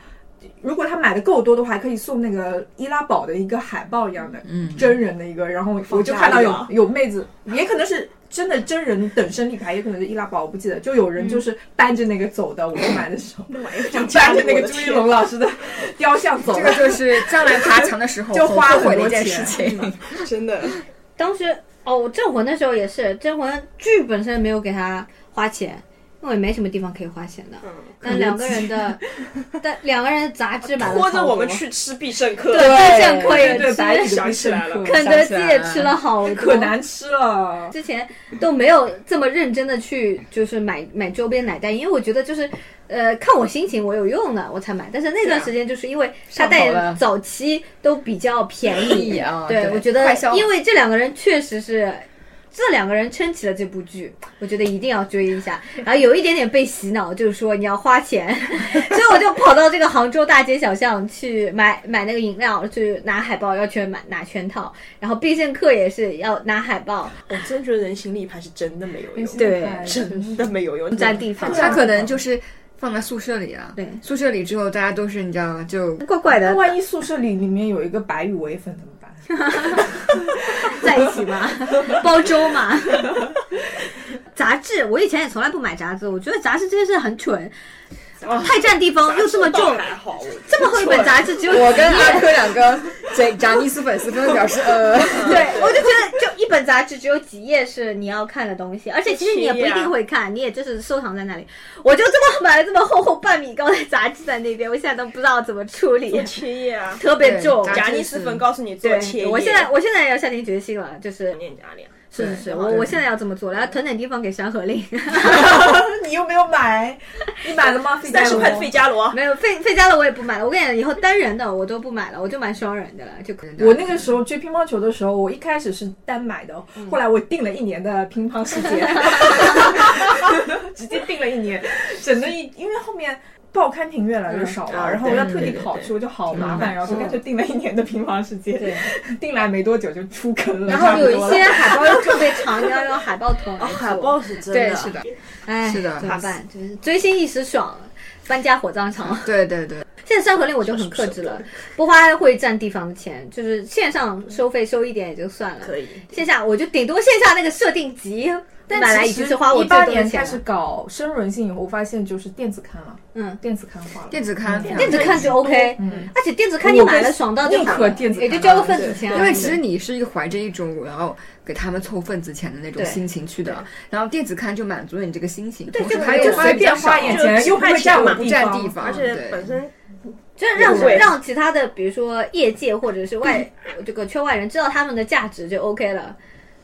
如果他买的够多的话，还可以送那个易拉宝的一个海报一样的，嗯真人的一个，然后我就看到有有妹子，也可能是真的真人等身立牌，也可能是易拉宝，我不记得，就有人就是搬着那个走的，我就买的。时候。就搬着那个朱一龙老师的雕像走了，这个就是将来爬墙的时候 (laughs) 就花后悔的一很多件事情。(laughs) 真的，当时哦，镇魂的时候也是，镇魂剧本身没有给他花钱，因为没什么地方可以花钱的。嗯，但两个人的，(laughs) 但两个人的杂志买了拖着我们去吃必胜客，对必胜客对也想起来了肯德基也吃了好多，可难吃了。之前都没有这么认真的去就是买买周边奶袋，因为我觉得就是呃看我心情我有用的我才买，但是那段时间就是因为它代上头了言早期都比较便宜 (laughs) 啊对对我觉得因为这两个人确实是。这两个人撑起了这部剧，我觉得一定要追一下。然后有一点点被洗脑，就是说你要花钱，(laughs) 所以我就跑到这个杭州大街小巷去买买那个饮料，去拿海报，要去买拿全套。然后必胜客也是要拿海报，我真觉得人形立牌是真的没有用，对真的没有用，(laughs) 占地方。他可能就是放在宿舍里啊。对宿舍里之后大家都是你知道吗？就怪怪的，那万一宿舍里里面有一个白羽为粉怎么办？(laughs) 在一起嘛，(laughs) 煲粥嘛。杂志，我以前也从来不买杂志，我觉得杂志这件事很蠢，太占地方，又这么重，还好，这么厚一本杂志只有我跟阿珂两个这贾尼斯粉丝纷纷表示，呃，(laughs) 对，我就觉得就一本杂志只有几页是你要看的东西，而且其实你也不一定会看，你也就是收藏在那里。我就这么买了这么厚厚半米高的杂志在那边，我现在都不知道怎么处理。做，切叶啊，特别重。贾尼斯粉告诉你做切对，我现在我现在要下定决心了，就是念贾脸，是是是，我我现在要这么做了，要腾点地方给山河令。(laughs) (laughs) 你又没有买，你买了吗？三十块的费加罗，没有费费加罗我也不买了，我跟你讲，以后单人的我都不买了，我就买双人的了，就可能。我那个时候追乒乓球的时候，我一开始是单买的，后来我订了一年的乒乓世界，(laughs) 直接订了一年，省得一，因为后面报刊亭越来越少了，嗯然后我要特地跑去，我就好麻烦，然后就干脆订了一年的平房世界，对，订来没多久就出坑了，然后有一些海报又特别长，你要用海报筒来做。海报是真的，对，是的，哎，是的怎么办？就是追星一时爽，搬家火葬场。对对对。(laughs) 现在山河令我就很克制了，不花会占地方的钱，就是线上收费收一点也就算了，可以。线下我就顶多线下那个设定集但买来已其实经是花我开始。搞深轮性以后，我发现就是电子刊了，嗯，电子刊化了。电子刊，电子刊就 OK，嗯而且电子刊你买了爽到就可电子也就交个份子钱。因为其实你是一个怀着一种我要给他们凑份子钱的那种心情去的，然后电子刊就满足了你这个心情，对同时就就还有随随便便花眼前，又不会占我不占地地方，而且本身就是让让其他的，比如说业界或者是外这个圈外人知道他们的价值就 OK 了。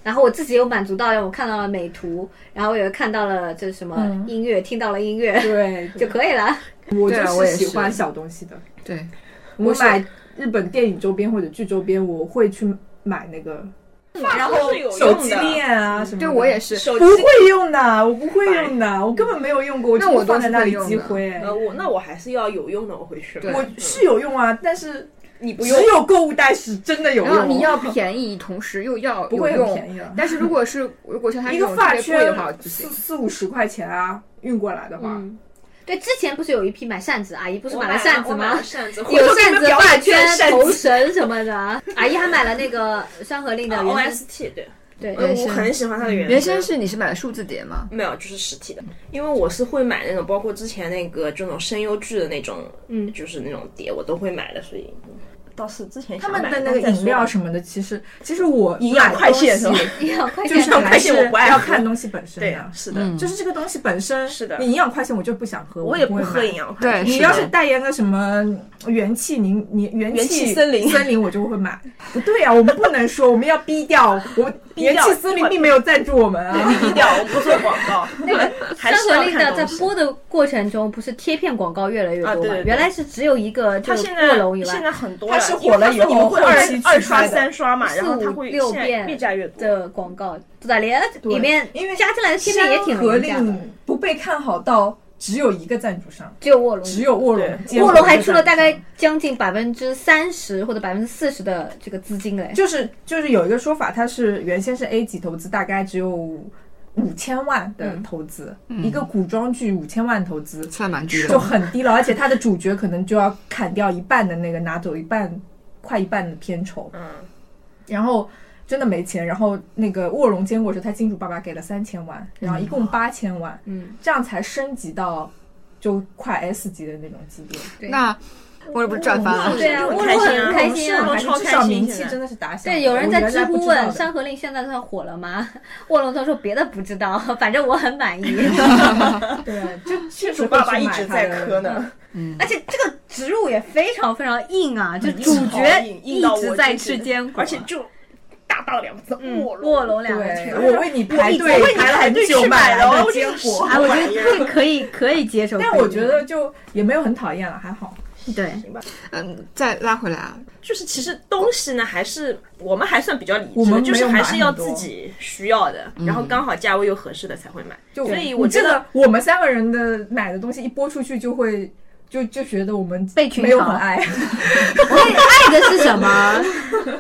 然后我自己有满足到，让我看到了美图，然后我也看到了这什么嗯音乐，听到了音乐 (laughs) 对，就可以了。我就是是喜欢小东西的。对，我买日本电影周边或者剧周边，我会去买那个然后手机。链啊什么的。对我也是。手机不会用的，我不会用的，我根本没有用过，我都是放在那里积灰。呃，我那我还是要有用的，我回去。我是有用啊，但是只你不用，有购物袋是真的有用。然后你要便宜，同时又要 (laughs) 不会用便宜了但是如果是如果像它一这种特个发圈别贵的话，四。四五十块钱啊，运过来的话，嗯，对，之前不是有一批买扇子，阿姨不是买了扇子吗我买了？扇子，有扇子、发圈、头头绳什么的，(laughs) 阿姨还买了那个山河令的，OST 对，对，呃我很喜欢它的原原声是你是买的数字碟吗？没有，就是实体的，因为我是会买那种，包括之前那个这种声优剧的那种，嗯就是那种碟，我都会买的，所以嗯 (laughs) 倒是之前他想买们的那个饮料什么的，其实其实我营养快线是吧买东西一两块钱就是还快线我是要不爱喝看东西本身对的，是的，就是这个东西本身是的你营养快线我就不想喝，我也不不会买喝营养快线，你要是代言个什么元气凝你元元气森林森林，我就会买。不对啊，我们不能说，我们要逼掉。我 (laughs) 们元气森林并没有赞助我们啊。低调，我不做广告。(laughs) 那个还山是要河令的在。播的过程中，不是贴片广告越来越多吗？啊对对对原来是只有一个，就是它现在卧龙以外现在很多它是了火了以后你们会二后期二刷三刷嘛，然后它会六遍越加越多。的广告，对吧？连里面因为加进来的贴片也挺山河廉价的，不被看好到只有一个赞助商，只有卧龙，只有卧龙卧龙还出了大概将近百分之三十或者百分之四十的这个资金嘞。就是就是有一个说法，它是原先是 A 级投资，大概只有五千万的投资，一个古装剧五千万投资算蛮低就。很低了，而且它的主角可能就要砍掉一半的那个，拿走一半，快一半的片酬，嗯，然后。真的没钱，然后那个卧龙坚果是他金主爸爸给了三千万，然后一共八千万，嗯，这样才升级到就快 S 级的那种级别。那我也不是赚翻了。对啊，很卧龙开心啊很开心啊我。还是至超开少名气真的是打响。对，有人在知乎问《山河令》现在算火了吗？卧龙他说别的不知道，反正我很满意。(laughs) 对，就 (laughs) 确实主爸爸一直在磕呢，而且这个植入也非常非常硬啊，就主角一直在吃坚果，而且就大大两个字嗯卧龙卧龙两个字，。我为你排队我为你排了很久买来的了坚果，哎，我觉得可以可以接受，(laughs) 但我觉得就也没有很讨厌了，还好。对，嗯，再拉回来啊，就是其实东西呢，还是我们还算比较理智的，我们就是还是要自己需要的，然后刚好价位又合适的才会买。就所以我觉得这个我们三个人的买的东西一播出去，就会就就觉得我们被群嘲没有很爱。我 (laughs) 爱的是什么？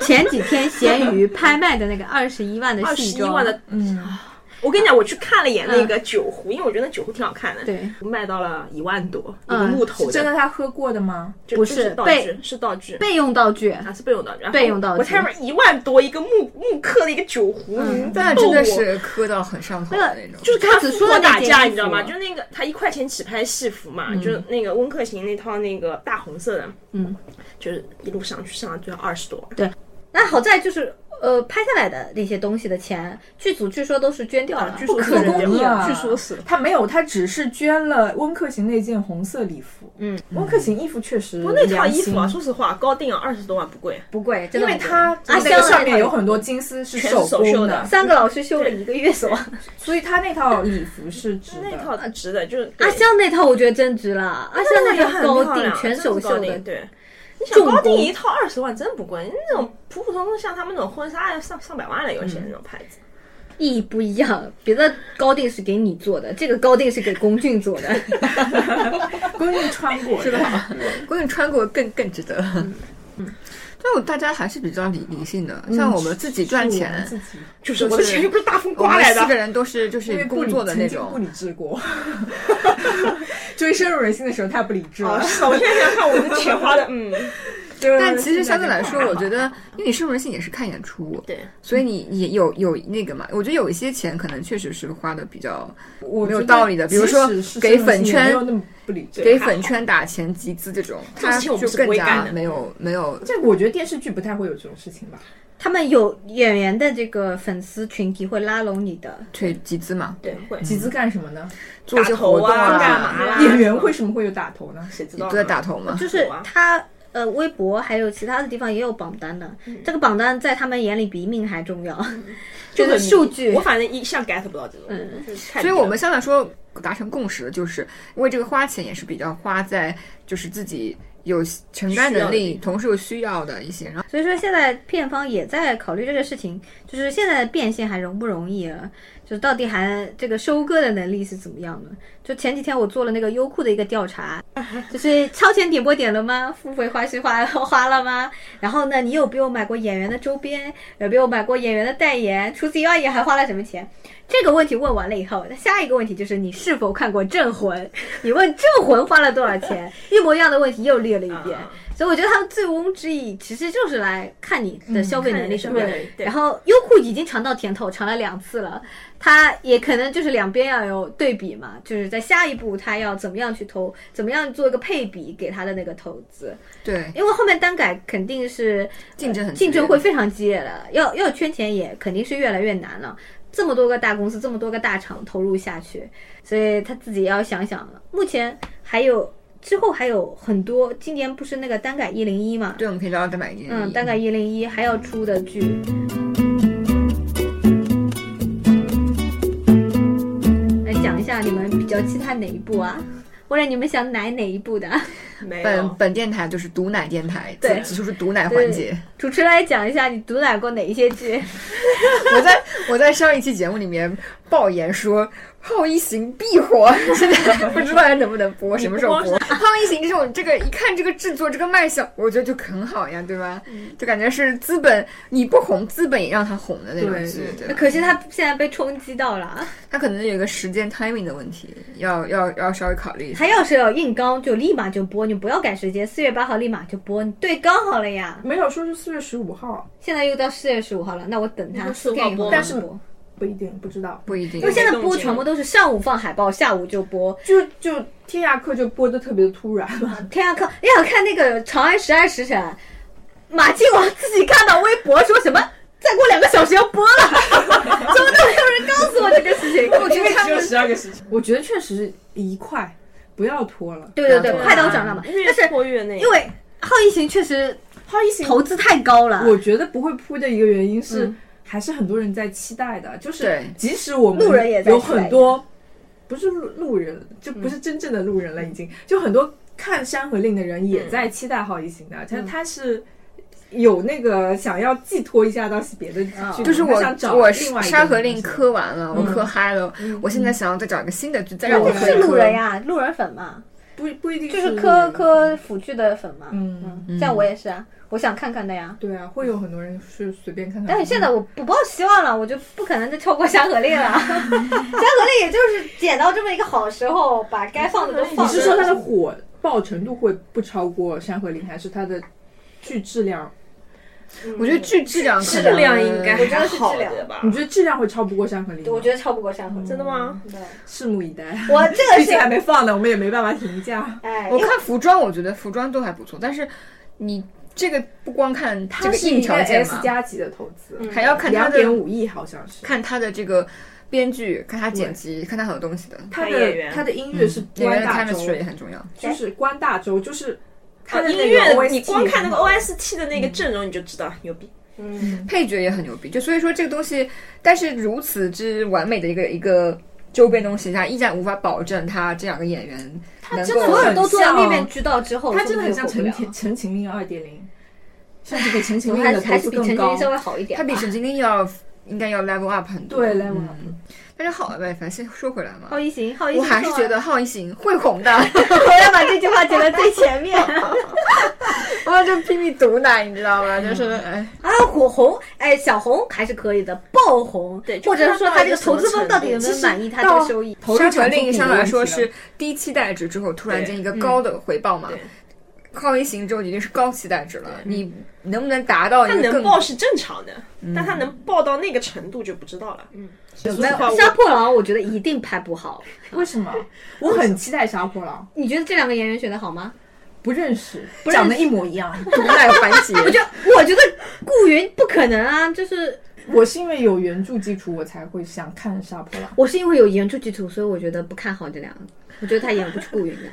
前几天闲鱼拍卖的那个二十一万的二十戏装，一万的，嗯，我跟你讲，我去看了一眼那个酒壶，因为我觉得酒壶挺好看的，对，卖到了一万多，一个嗯木头的真的他喝过的吗？不是道具，是道具。备用道具。啊，是备用道具，然后备用道具我才买一万多一个木木刻的一个酒壶，那真的是磕到很上头的那种。就是看富他只说了婆打架，你知道吗？服就那个他一块钱起拍戏服嘛，嗯就是那个温客行那套那个大红色的，嗯，就是一路上去上了就要二十多对。那好在就是呃，拍下来的那些东西的钱，剧组据说都是捐掉了，据说不可公益啊据说是。他没有，他只是捐了温客行那件红色礼服。嗯，温客行衣服确实不过那套衣服啊，说实话，高定啊二十多万不贵。不贵，真因为它阿那个上香的那套面有很多金丝是手工绣的三个老师修了一个月所。(laughs) 所以他那套礼服是值那的。套值的，就是阿香那套我觉得真值了，阿香那也很套高定全手绣的对。你想高定一套二十万真不贵，那种普普通通像他们那种婚纱要上上百万了，有些那种牌子。意义不一样。别的高定是给你做的，这个高定是给龚俊做的。(laughs) 龚俊穿过是吧？龚俊穿过更更值得。嗯，但我大家还是比较理理性的，像我们自己赚钱，自己就是我的钱又不是大风刮来的，四个人都是就是因为不理工作的那种。不理智过，(laughs) 追深入人心的时候太不理智哦，了。是，我现在想看我的钱花的，嗯，但其实相对来说，我觉得，因为你深入人心也是看演出，对，所以你也有有那个嘛。我觉得有一些钱可能确实是花的比较没有道理的比如说给粉圈没有那么不理智。给粉圈打钱集资这种，他就更加没有没有这我觉得电视剧不太会有这种事情吧？他们有演员的这个粉丝群体会拉拢你的，对集资嘛，对，会集资干什么呢？做一些活动啊干嘛啦演员为什么会有打头呢？谁知道呢？都在打头吗。就是啊他呃微博还有其他的地方也有榜单的，这个榜单在他们眼里比命还重要，(laughs) 就是数据我。反正一向 get 不到这种，嗯所以我们相对来说达成共识的就是，因为这个花钱也是比较花在就是自己有承担能力，同时有需要的一些，然后所以说现在片方也在考虑这个事情，就是现在的变现还容不容易啊？就是到底还这个收割的能力是怎么样的？就前几天我做了那个优酷的一个调查，(laughs) 就是超前点播点了吗？付费花絮花花了吗？然后呢，你有没有买过演员的周边？有没有买过演员的代言？除此以外，你还花了什么钱？这个问题问完了以后，那下一个问题就是你是否看过《镇魂》？(laughs) 你问《镇魂》花了多少钱？(laughs) 一模一样的问题又列了一遍。所以我觉得他们醉翁之意其实就是来看你的消费能力什么样。对对然后优酷已经尝到甜头，尝了两次了，他也可能就是两边要有对比嘛，就是在下一步他要怎么样去投，怎么样做一个配比给他的那个投资，对因为后面单改肯定是竞争很竞争会非常激烈的，要要圈钱也肯定是越来越难了。这么多个大公司，这么多个大厂投入下去，所以他自己要想想了。目前还有之后还有很多，今年不是那个单改一零一嘛？对，我们可以聊聊单改一嗯，单改一零一还要出的剧。来讲一下你们比较期待哪一部啊？或者你们想奶哪一部的？(laughs) 没本有。本电台就是毒奶电台，对此处是毒奶环节。主持人来讲一下你毒奶过哪一些剧？(laughs) 我在我在上一期节目里面爆言说。浩一行必火，(laughs) 现在不知道还能不能播，什么时候播？浩一行这种这个一看这个制作这个卖相，我觉得就很好呀，对吧？就感觉是资本你不红，资本也让他红的那种对剧，对对？可惜他现在被冲击到了，他可能有一个时间 timing 的问题，要要要稍微考虑一下。他要是要硬刚就立马就播，你不要赶时间，四月八号立马就播，你对刚好了呀。没有说是四月十五号，现在又到四月十五号了，那我等他那四天以后4号播但是播。不一定，不知道。不一定因为现在播全部都是上午放海报，下午就播。就就天涯客就播的特别的突然嘛，天涯客，你想看那个《长安十二时辰》，马靖王自己看到微博说什么？再过两个小时要播了，(laughs) 怎么都没有人告诉我这个事情？我觉得只有十二个时辰。我觉得确实一快，不要拖了。对对对，快刀斩乱麻。越但是拖越那个，因为浩一行确实浩一行投资太高了，我觉得不会扑的一个原因是，嗯还是很多人在期待的。就是即使我们路人也在有期待很多，不是路路人，就不是真正的路人了，已经、就很多看《山河令》的人也在期待浩一行的，他、他是。有那个想要寄托一下到别的剧，就是我想找我另外山河令磕完了，我磕嗨了，我现在想要再找一个新的剧，再让我那是路人呀，路人粉嘛，不不一定就是路磕磕腐剧的粉嘛。嗯嗯，像我也是啊，我想看看的呀。对啊，会有很多人是随便看看。但是现在我不抱希望了，我就不可能再超过山河令了。山河令也就是捡到这么一个好时候，把该放的都放了。你是说它的火爆程度会不超过《山河令》，还是它的剧质量？我觉得剧质量可质量应该我觉还好得是质量的吧？你觉得质量会超不过《山河令》吗？我觉得超不过山河令。真的吗？对，拭目以待。我这个毕竟 (laughs) 还没放呢，我们也没办法评价。哎，我看服装，我觉得服装都还不错，但是你这个不光看这它是一个个硬条件 S 嘛，加级的投资，还要看它两的点五亿好像是。看他的这个编剧，看他剪辑，看他很多东西的。它的看演员它的音乐是关大洲，也很重要。就是关大周，就是音乐你光看那个 OST 的那个阵容，你就知道牛逼。嗯配角也很牛逼，就所以说这个东西，但是如此之完美的一个一个周边东西，它依然无法保证他这两个演员能够真的所有人都做了很像面面俱到之后，他真的很像陈情陈情令二点零，甚至比陈情令还的投还是比资更高陈情令。稍微好一点。他比陈情令要应该要 level up 很多。对，level 嗯 up 但是好了呗，反正先说回来嘛。浩，一行，浩一行，我还是觉得浩一行会红的，(laughs) 我要把这句话剪在最前面。(laughs) 我就拼命毒奶，你知道吗？就是哎，啊，火红，哎，小红还是可以的，爆爆红，对或者是说他这个投资方到底有没有满意他这个收益？投入山河产出比令相对来说是低期待值之后突然间一个高的回报嘛对，靠一行之后已经是高期待值了，你能不能达到他能爆是正常的，但他能爆到那个程度就不知道了。嗯，说实话，我杀破狼，我觉得一定拍不好。(laughs) 为什么？我很期待杀破狼，你觉得这两个演员选的好吗？不认识，认识长得一模一样。(laughs) 毒奶环节。我就我觉得顾云不可能啊，就是我是因为有原著基础，我才会想看杀破狼。我是因为有原著基础，所以我觉得不看好这两个。我觉得他演不出顾云的，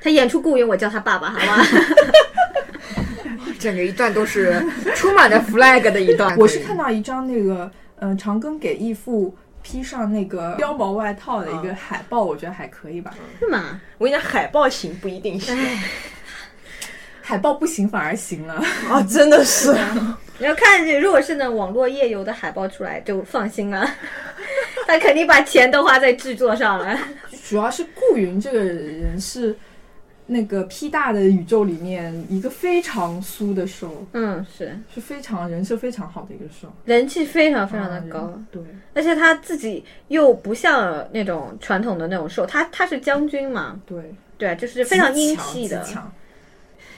他演出顾云，我叫他爸爸，好吗？(laughs) 整个一段都是充满着 flag 的一段。我是看到一张那个，嗯、长庚给义父披上那个貂毛外套的一个海报，我觉得还可以吧。是吗？我跟你讲，海报行不一定行海报不行反而行了。啊，真的是。(laughs) 你要看，如果是那网络页游的海报出来，就放心了。(laughs) 他肯定把钱都花在制作上了。主要是顾云这个人是那个 P 大的宇宙里面一个非常苏的兽，嗯，是。是非常人设非常好的一个兽，人气非常非常的嗯高，对，而且他自己又不像那种传统的那种兽，他他是将军嘛，对，对啊，就是非常英气的。极。强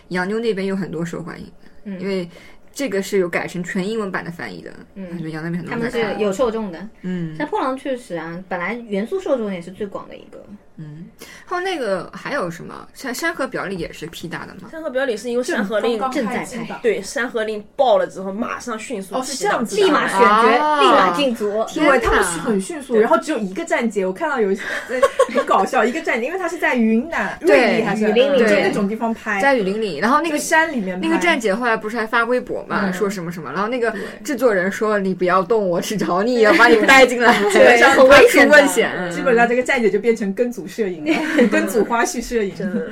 洋妞那边有很多受欢迎的，嗯。因为这个是有改成全英文版的翻译的，嗯，所以洋那边很多他们是有受众的，嗯，像破狼确实啊，本来元素受众也是最广的一个，还有那个还有什么？山《山河表里》也是 P 大的吗？山河表里是因为山河令正在拍开对山河令爆了之后，马上迅速哦是这样子立马选角，啊。立马进组。对，他们是很迅速，然后只有一个站姐，我看到有呃很搞笑，一个站姐，因为他是在云南对瑞丽还是雨林里就那种地方拍，在雨林里，然后那那个个山里面那个站姐后来不是还发微博嘛，嗯。说什么什么，然后那个制作人说你不要动，我去找你，要把你带进来，对。让很危险危险。嗯基本上这个站姐就变成跟组摄影了，跟组花絮摄影。真的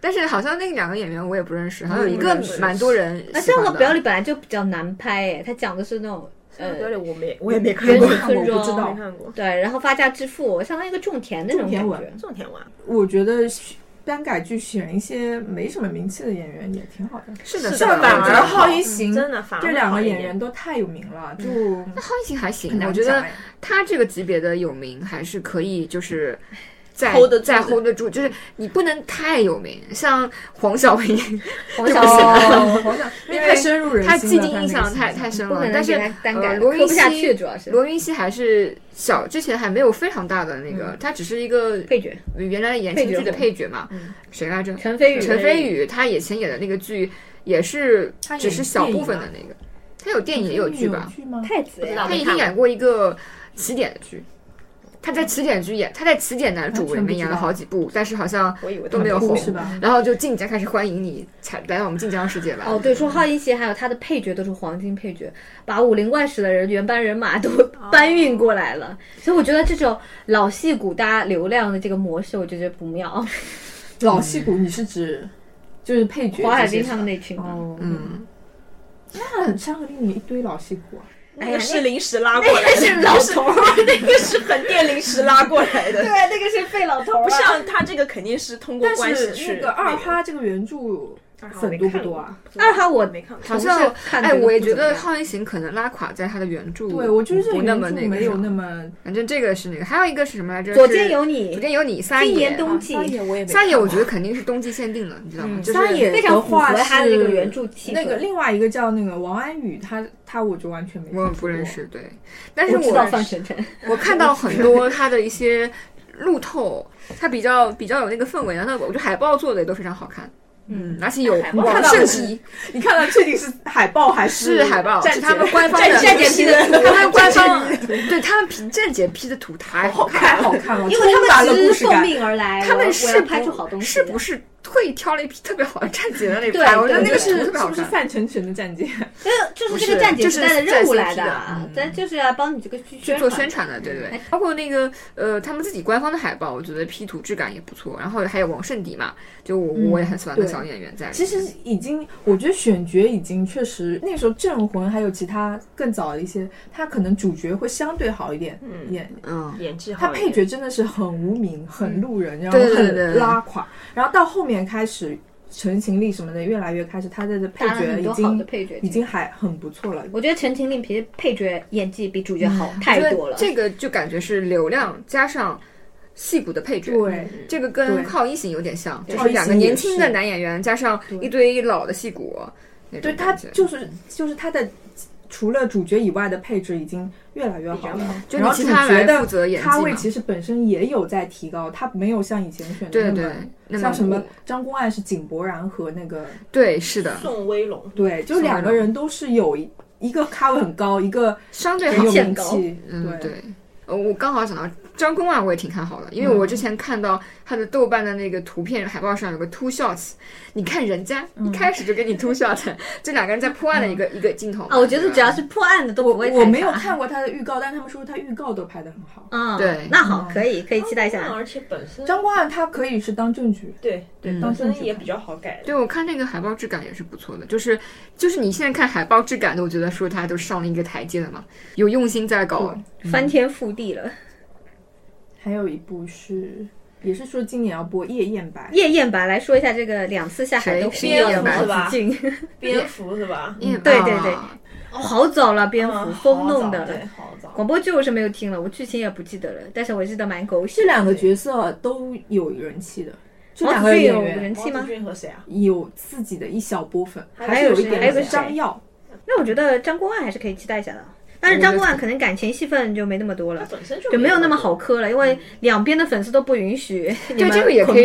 但是好像那两个演员我也不认识，好像有一个蛮多人那喜欢的。山河表里本来就比较难拍，哎，他讲的是那种呃表里我没我也没看过，(laughs) 我不知，道没看过。对，然后发家致富，相当于一个种田的那种感觉。种田文我觉得单改剧选一些没什么名气的演员也挺好的。是的，是是的，反而我觉得浩一行真的反而这两个演员都太有名了，就那浩一行还行我觉得他这个级别的有名还是可以，就是。在 hold 得住在 hold 得住，就是你不能太有名，像黄晓明，(laughs) 黄晓就不行哦，好像因为太深入人心了，他既定印象太太深了但是罗云熙主要是罗云熙还是小之前还没有非常大的那个，他只是一个配角原来言情剧的配角嘛。谁来着？陈飞宇，陈飞宇，他以前演的那个剧也是只是小部分的那个，他有电影也有剧吧？他已经演过一个起点的剧。他在起点剧演，他在起点男主里面演了好几部，但是好像我以为都没有红是吧？然后就晋江开始欢迎你，才来到我们晋江世界吧。哦，对，说浩一贤还有他的配角都是黄金配角，把《武林外史》的人原班人马都搬运过来了，所以我觉得这种老戏骨搭流量的这个模式，我就觉得不妙。老戏骨，你是指就是配角？黄海冰他们那群吗，哦，嗯，那《山河令》里面一堆老戏骨啊。那个是临时拉过来的，是老头儿，那个是横店临时拉过来的。对，，那个是费老头儿啊，不像他这个肯定是通过关系去那个二哈这个原著粉多不多啊？二哈我没看过，好像哎，我也觉得《浩一行》可能拉垮在他的原著，对，我觉得这个不那么原著那个没有那么反正这个是那个，还有一个是什么来着？左是肩有你左肩有你，撒今野年冬季撒野我也没撒野，我觉得肯定是冬季限定了，你知道吗？就是撒野非常符合他的这个原著气那个另外一个叫那个王安宇，他他我就完全没我。不认识，对，但是我知道我范丞丞，我看到很多他的一些路透，他比较比较有那个氛围，然后我觉得海报做的也都非常好看。嗯，而且有海报王看到圣吉你看到确定是海报还是是海报，站是他们官方的站姐 P 的图他们官方对他们 P 站姐 P 的图太好看好看了，因为他们只是奉。命而来，他们是拍不出好东西，是不是特意挑了一批特别好的站姐的那里对拍？我觉得那个是图特别好看是不是。范丞丞的战姐？就是不是这个站姐就是带着任务来的咱就是要帮你这个去去做宣宣传的，对对包括那个呃，他们自己官方的海报，我觉得 P 图质感也不错。然后还有王圣迪嘛，就我我也很喜欢的对小演员在。其实已经，我觉得选角已经确实，那时候镇魂还有其他更早的一些，他可能主角会相对好一点，嗯演嗯，演技好他，配角真的是很无名、很路人，然后对对对对很拉垮。然后到后面开始陈情令什么的越来越开始，他的配角已经配角已经还很不错了。我觉得《陈情令》其实配角演技比主角好太多了。这个就感觉是流量加上戏骨的配角。对，这个跟靠一型有点像，就是两个年轻的男演员加上一堆老的戏骨，对他就是就是他的除了主角以外的配置已经越来越好了，就然后主你其他来角的咖位。其实本身也有在提高，他没有像以前选的对对那么，像什么张公案是井柏然和那个对，是的，宋威龙，对，就两个人都是有一一个咖位很高，一个相对很有名气，嗯，对，呃，我刚好想到张公案，我也挺看好的，因为我之前看到他的豆瓣的那个图片海报上有个 two shots，你看人家一开始就给你 two shots，(laughs) 这两个人在破案的一个一个镜头啊，我觉得只要是破案的都不会太我没有看过他的预告，但他们说他预告都拍的很好。嗯，对。那好，可以可以期待一下。而且本身张公案他可以是当证据，对对嗯。本身也比较好改。对，我看那个海报质感也是不错的，就是就是你现在看海报质感，的，我觉得说他都上了一个台阶了嘛，有用心在搞。翻天覆地了，还有一部是也是说今年要播《夜宴白》，夜宴白，来说一下这个两次下海都是夜宴吧蝙蝠是吧？(laughs) 嗯对对对好早了，蝙蝠嗯风弄的好早对，好早。广播剧我是没有听了，我剧情也不记得了，但是我记得蛮狗血。这两个角色都有人气的，这两个演员人气吗王子？俊和谁啊？有自己的一小部分，还有有一点谁还有个谁张耀，那我觉得张公案还是可以期待一下的，但是张公案可能感情戏份就没那么多了。本身就就没有那么好磕了，因为两边的粉丝都不允许你对这个也可以。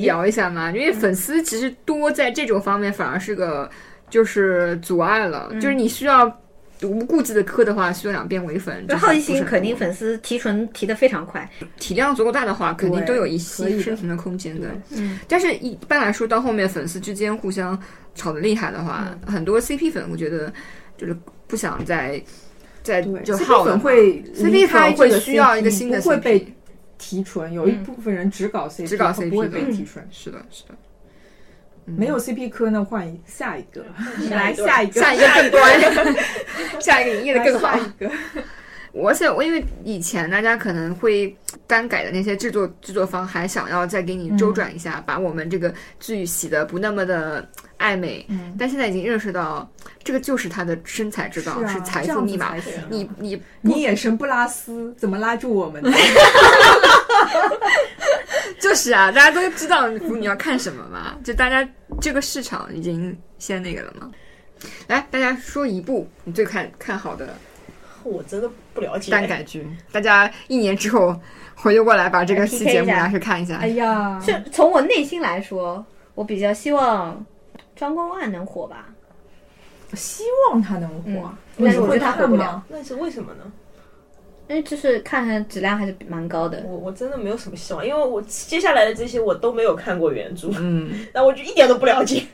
聊一下嘛，因为粉丝其实多在这种方面反而是个就是阻碍了，嗯就是你需要无顾忌的磕的话，需要两边为粉。就就是好奇心肯定粉丝提纯提的非常快，体量足够大的话，肯定都有一些生存的空间的。嗯，但是一般来说，到后面粉丝之间互相吵得厉害的话，嗯很多 CP 粉我觉得就是不想再再对就 CP 耗了嘛粉会 CP 离开粉会需要一个新的不会 CP 被提纯，有一部分人只搞 CP，只搞不会 CP 被提纯。是的，是的。没有 CP 科，那，换一下一个，来下一个下一个，下一个更端，下一个营业的更好下。一个。而且我因为以前大家可能会单改的那些制作制作方还想要再给你周转一下，把我们这个剧洗的不那么的暧昧，嗯但现在已经认识到这个就是他的身材之道，是啊财富密码。你你你眼神不拉丝，怎么拉住我们呢？(laughs) 就是啊，大家都知道你要看什么嘛，就大家这个市场已经先那个了嘛。来，大家说一部你最看看好的我真的不了解。单改剧，大家一年之后回过过来把这个来期 PK 一下节目拿去看一下。哎呀，是从我内心来说，我比较希望张公案能火吧，希望他能火，但是我觉得他火不了。那是为什么呢？因为就是看看质量还是蛮高的。我我真的没有什么希望，因为我接下来的这些我都没有看过原著，嗯，(laughs) 然后我就一点都不了解。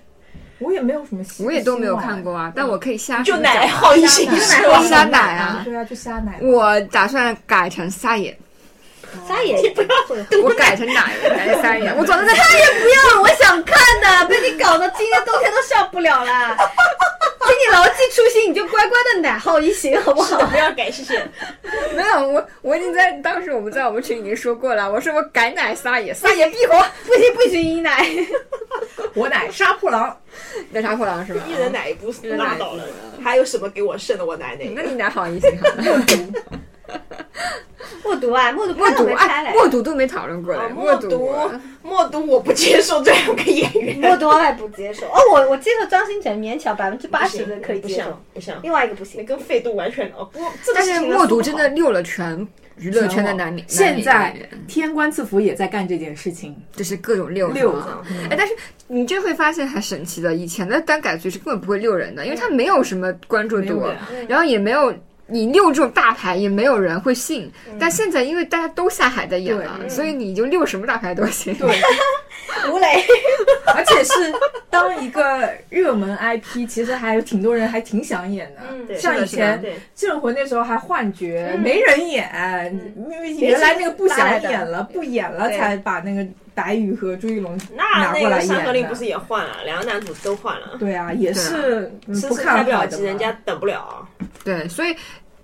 我也没有什么希，我也都没有看过啊，但我可以瞎就奶好一些就说奶瞎奶啊对啊，就瞎奶。我打算改成撒野，撒野不要，(laughs) 我改成哪个，改成撒野。我早就在撒野不要，我想看的，被你搞得今年冬天都上不了了。请你牢记初心，你就乖乖的奶号一行，(laughs) 好不好？不要改，谢谢。(laughs) 没有我，我已经在当时我们在我们群已经说过了，我说我改奶撒野，撒野必火。不行不许一奶。(laughs) 我奶杀破狼，那杀破狼是吧？一人奶一步人奶拉倒了，还有什么给我剩的我奶奶？那你奶好一些哈。(laughs) 默读啊，默读默读没开哎，默读都没讨论过嘞，啊默读。默读，默读我不接受这两个演员，默读我也不接受。哦，我我接受张新成勉强百分之八十的可以接受。像，不像，另外一个不那行。跟费度完全哦不，这个但是默读真的溜了全娱乐圈的男女，现在天官赐福也在干这件事情，就是各种溜溜是吧子。哎，但是你就会发现很神奇的，以前的单改剧是根本不会溜人的，因为它没有什么关注度然后也没有。你溜这种大牌也没有人会信，但现在因为大家都下海在演了，所以你就溜什么大牌都行。对，(laughs) 吴磊，(laughs) 而且是当一个热门 IP，其实还有挺多人还挺想演的。嗯像以前《镇魂》那时候还换角，没人演，因为原来那个不想演了，不演了才把那个白宇和朱一龙那拿过来那个《山河令》。不是也换了，两个男主都换了，对啊，也是嗯迟迟不看不了机，好的人家等不了。对，所以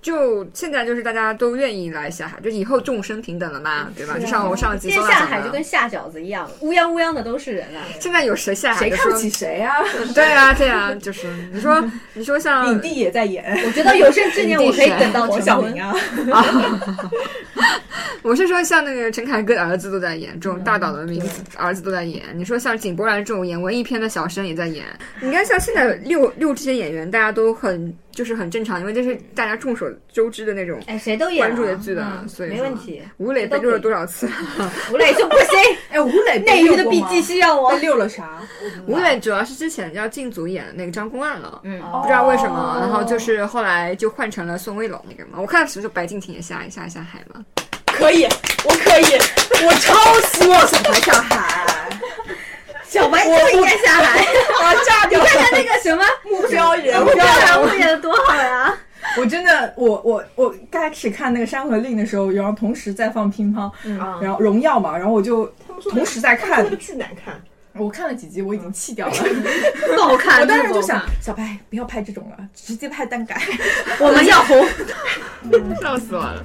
就现在就是大家都愿意来下海，就以后众生平等了嘛，对吧？就像我上集现说下海就跟下饺子一样，乌泱乌泱的都是人啊。现在有谁下海谁看不起谁啊？(laughs) 对啊，对啊，就是你说你说像影帝也在演，(laughs) 我觉得有生之年我可以等到黄晓明。啊，(laughs) 我是说，像那个陈凯歌的儿子都在演，这种大导的名字儿子都在演。你说像井柏然这种演文艺片的小生也在演。你看，像现在六六这些演员，大家都很就是很正常，因为这是大家众所周知的那种哎，谁都演啊关注的剧的，嗯所以没问题。吴磊被溜了多少次？(laughs) 吴磊就不行，(laughs) 哎，吴磊被内娱的溜过吗笔记需要我被。溜了啥？吴磊主要是之前要进组演那个张公案了。嗯，不知道为什么，哦然后就是后来就换成了宋威龙那个嘛。我看是不是白敬亭也下一下下海嘛？可以，我可以，我超希望小白下海，小白就应该下海。(laughs) 我炸掉你看看那个什么 (laughs) 目标人目标人物演的多好呀！(laughs) 我真的，我我我刚开始看那个《山河令》的时候，然后同时在放乒乓，啊然后荣耀嘛，然后我就同时在看那，个巨难看。我看了几集，我已经弃掉了。不好看，我当时就想小白不要拍这种了，直接拍单改。我们要红。笑死我了。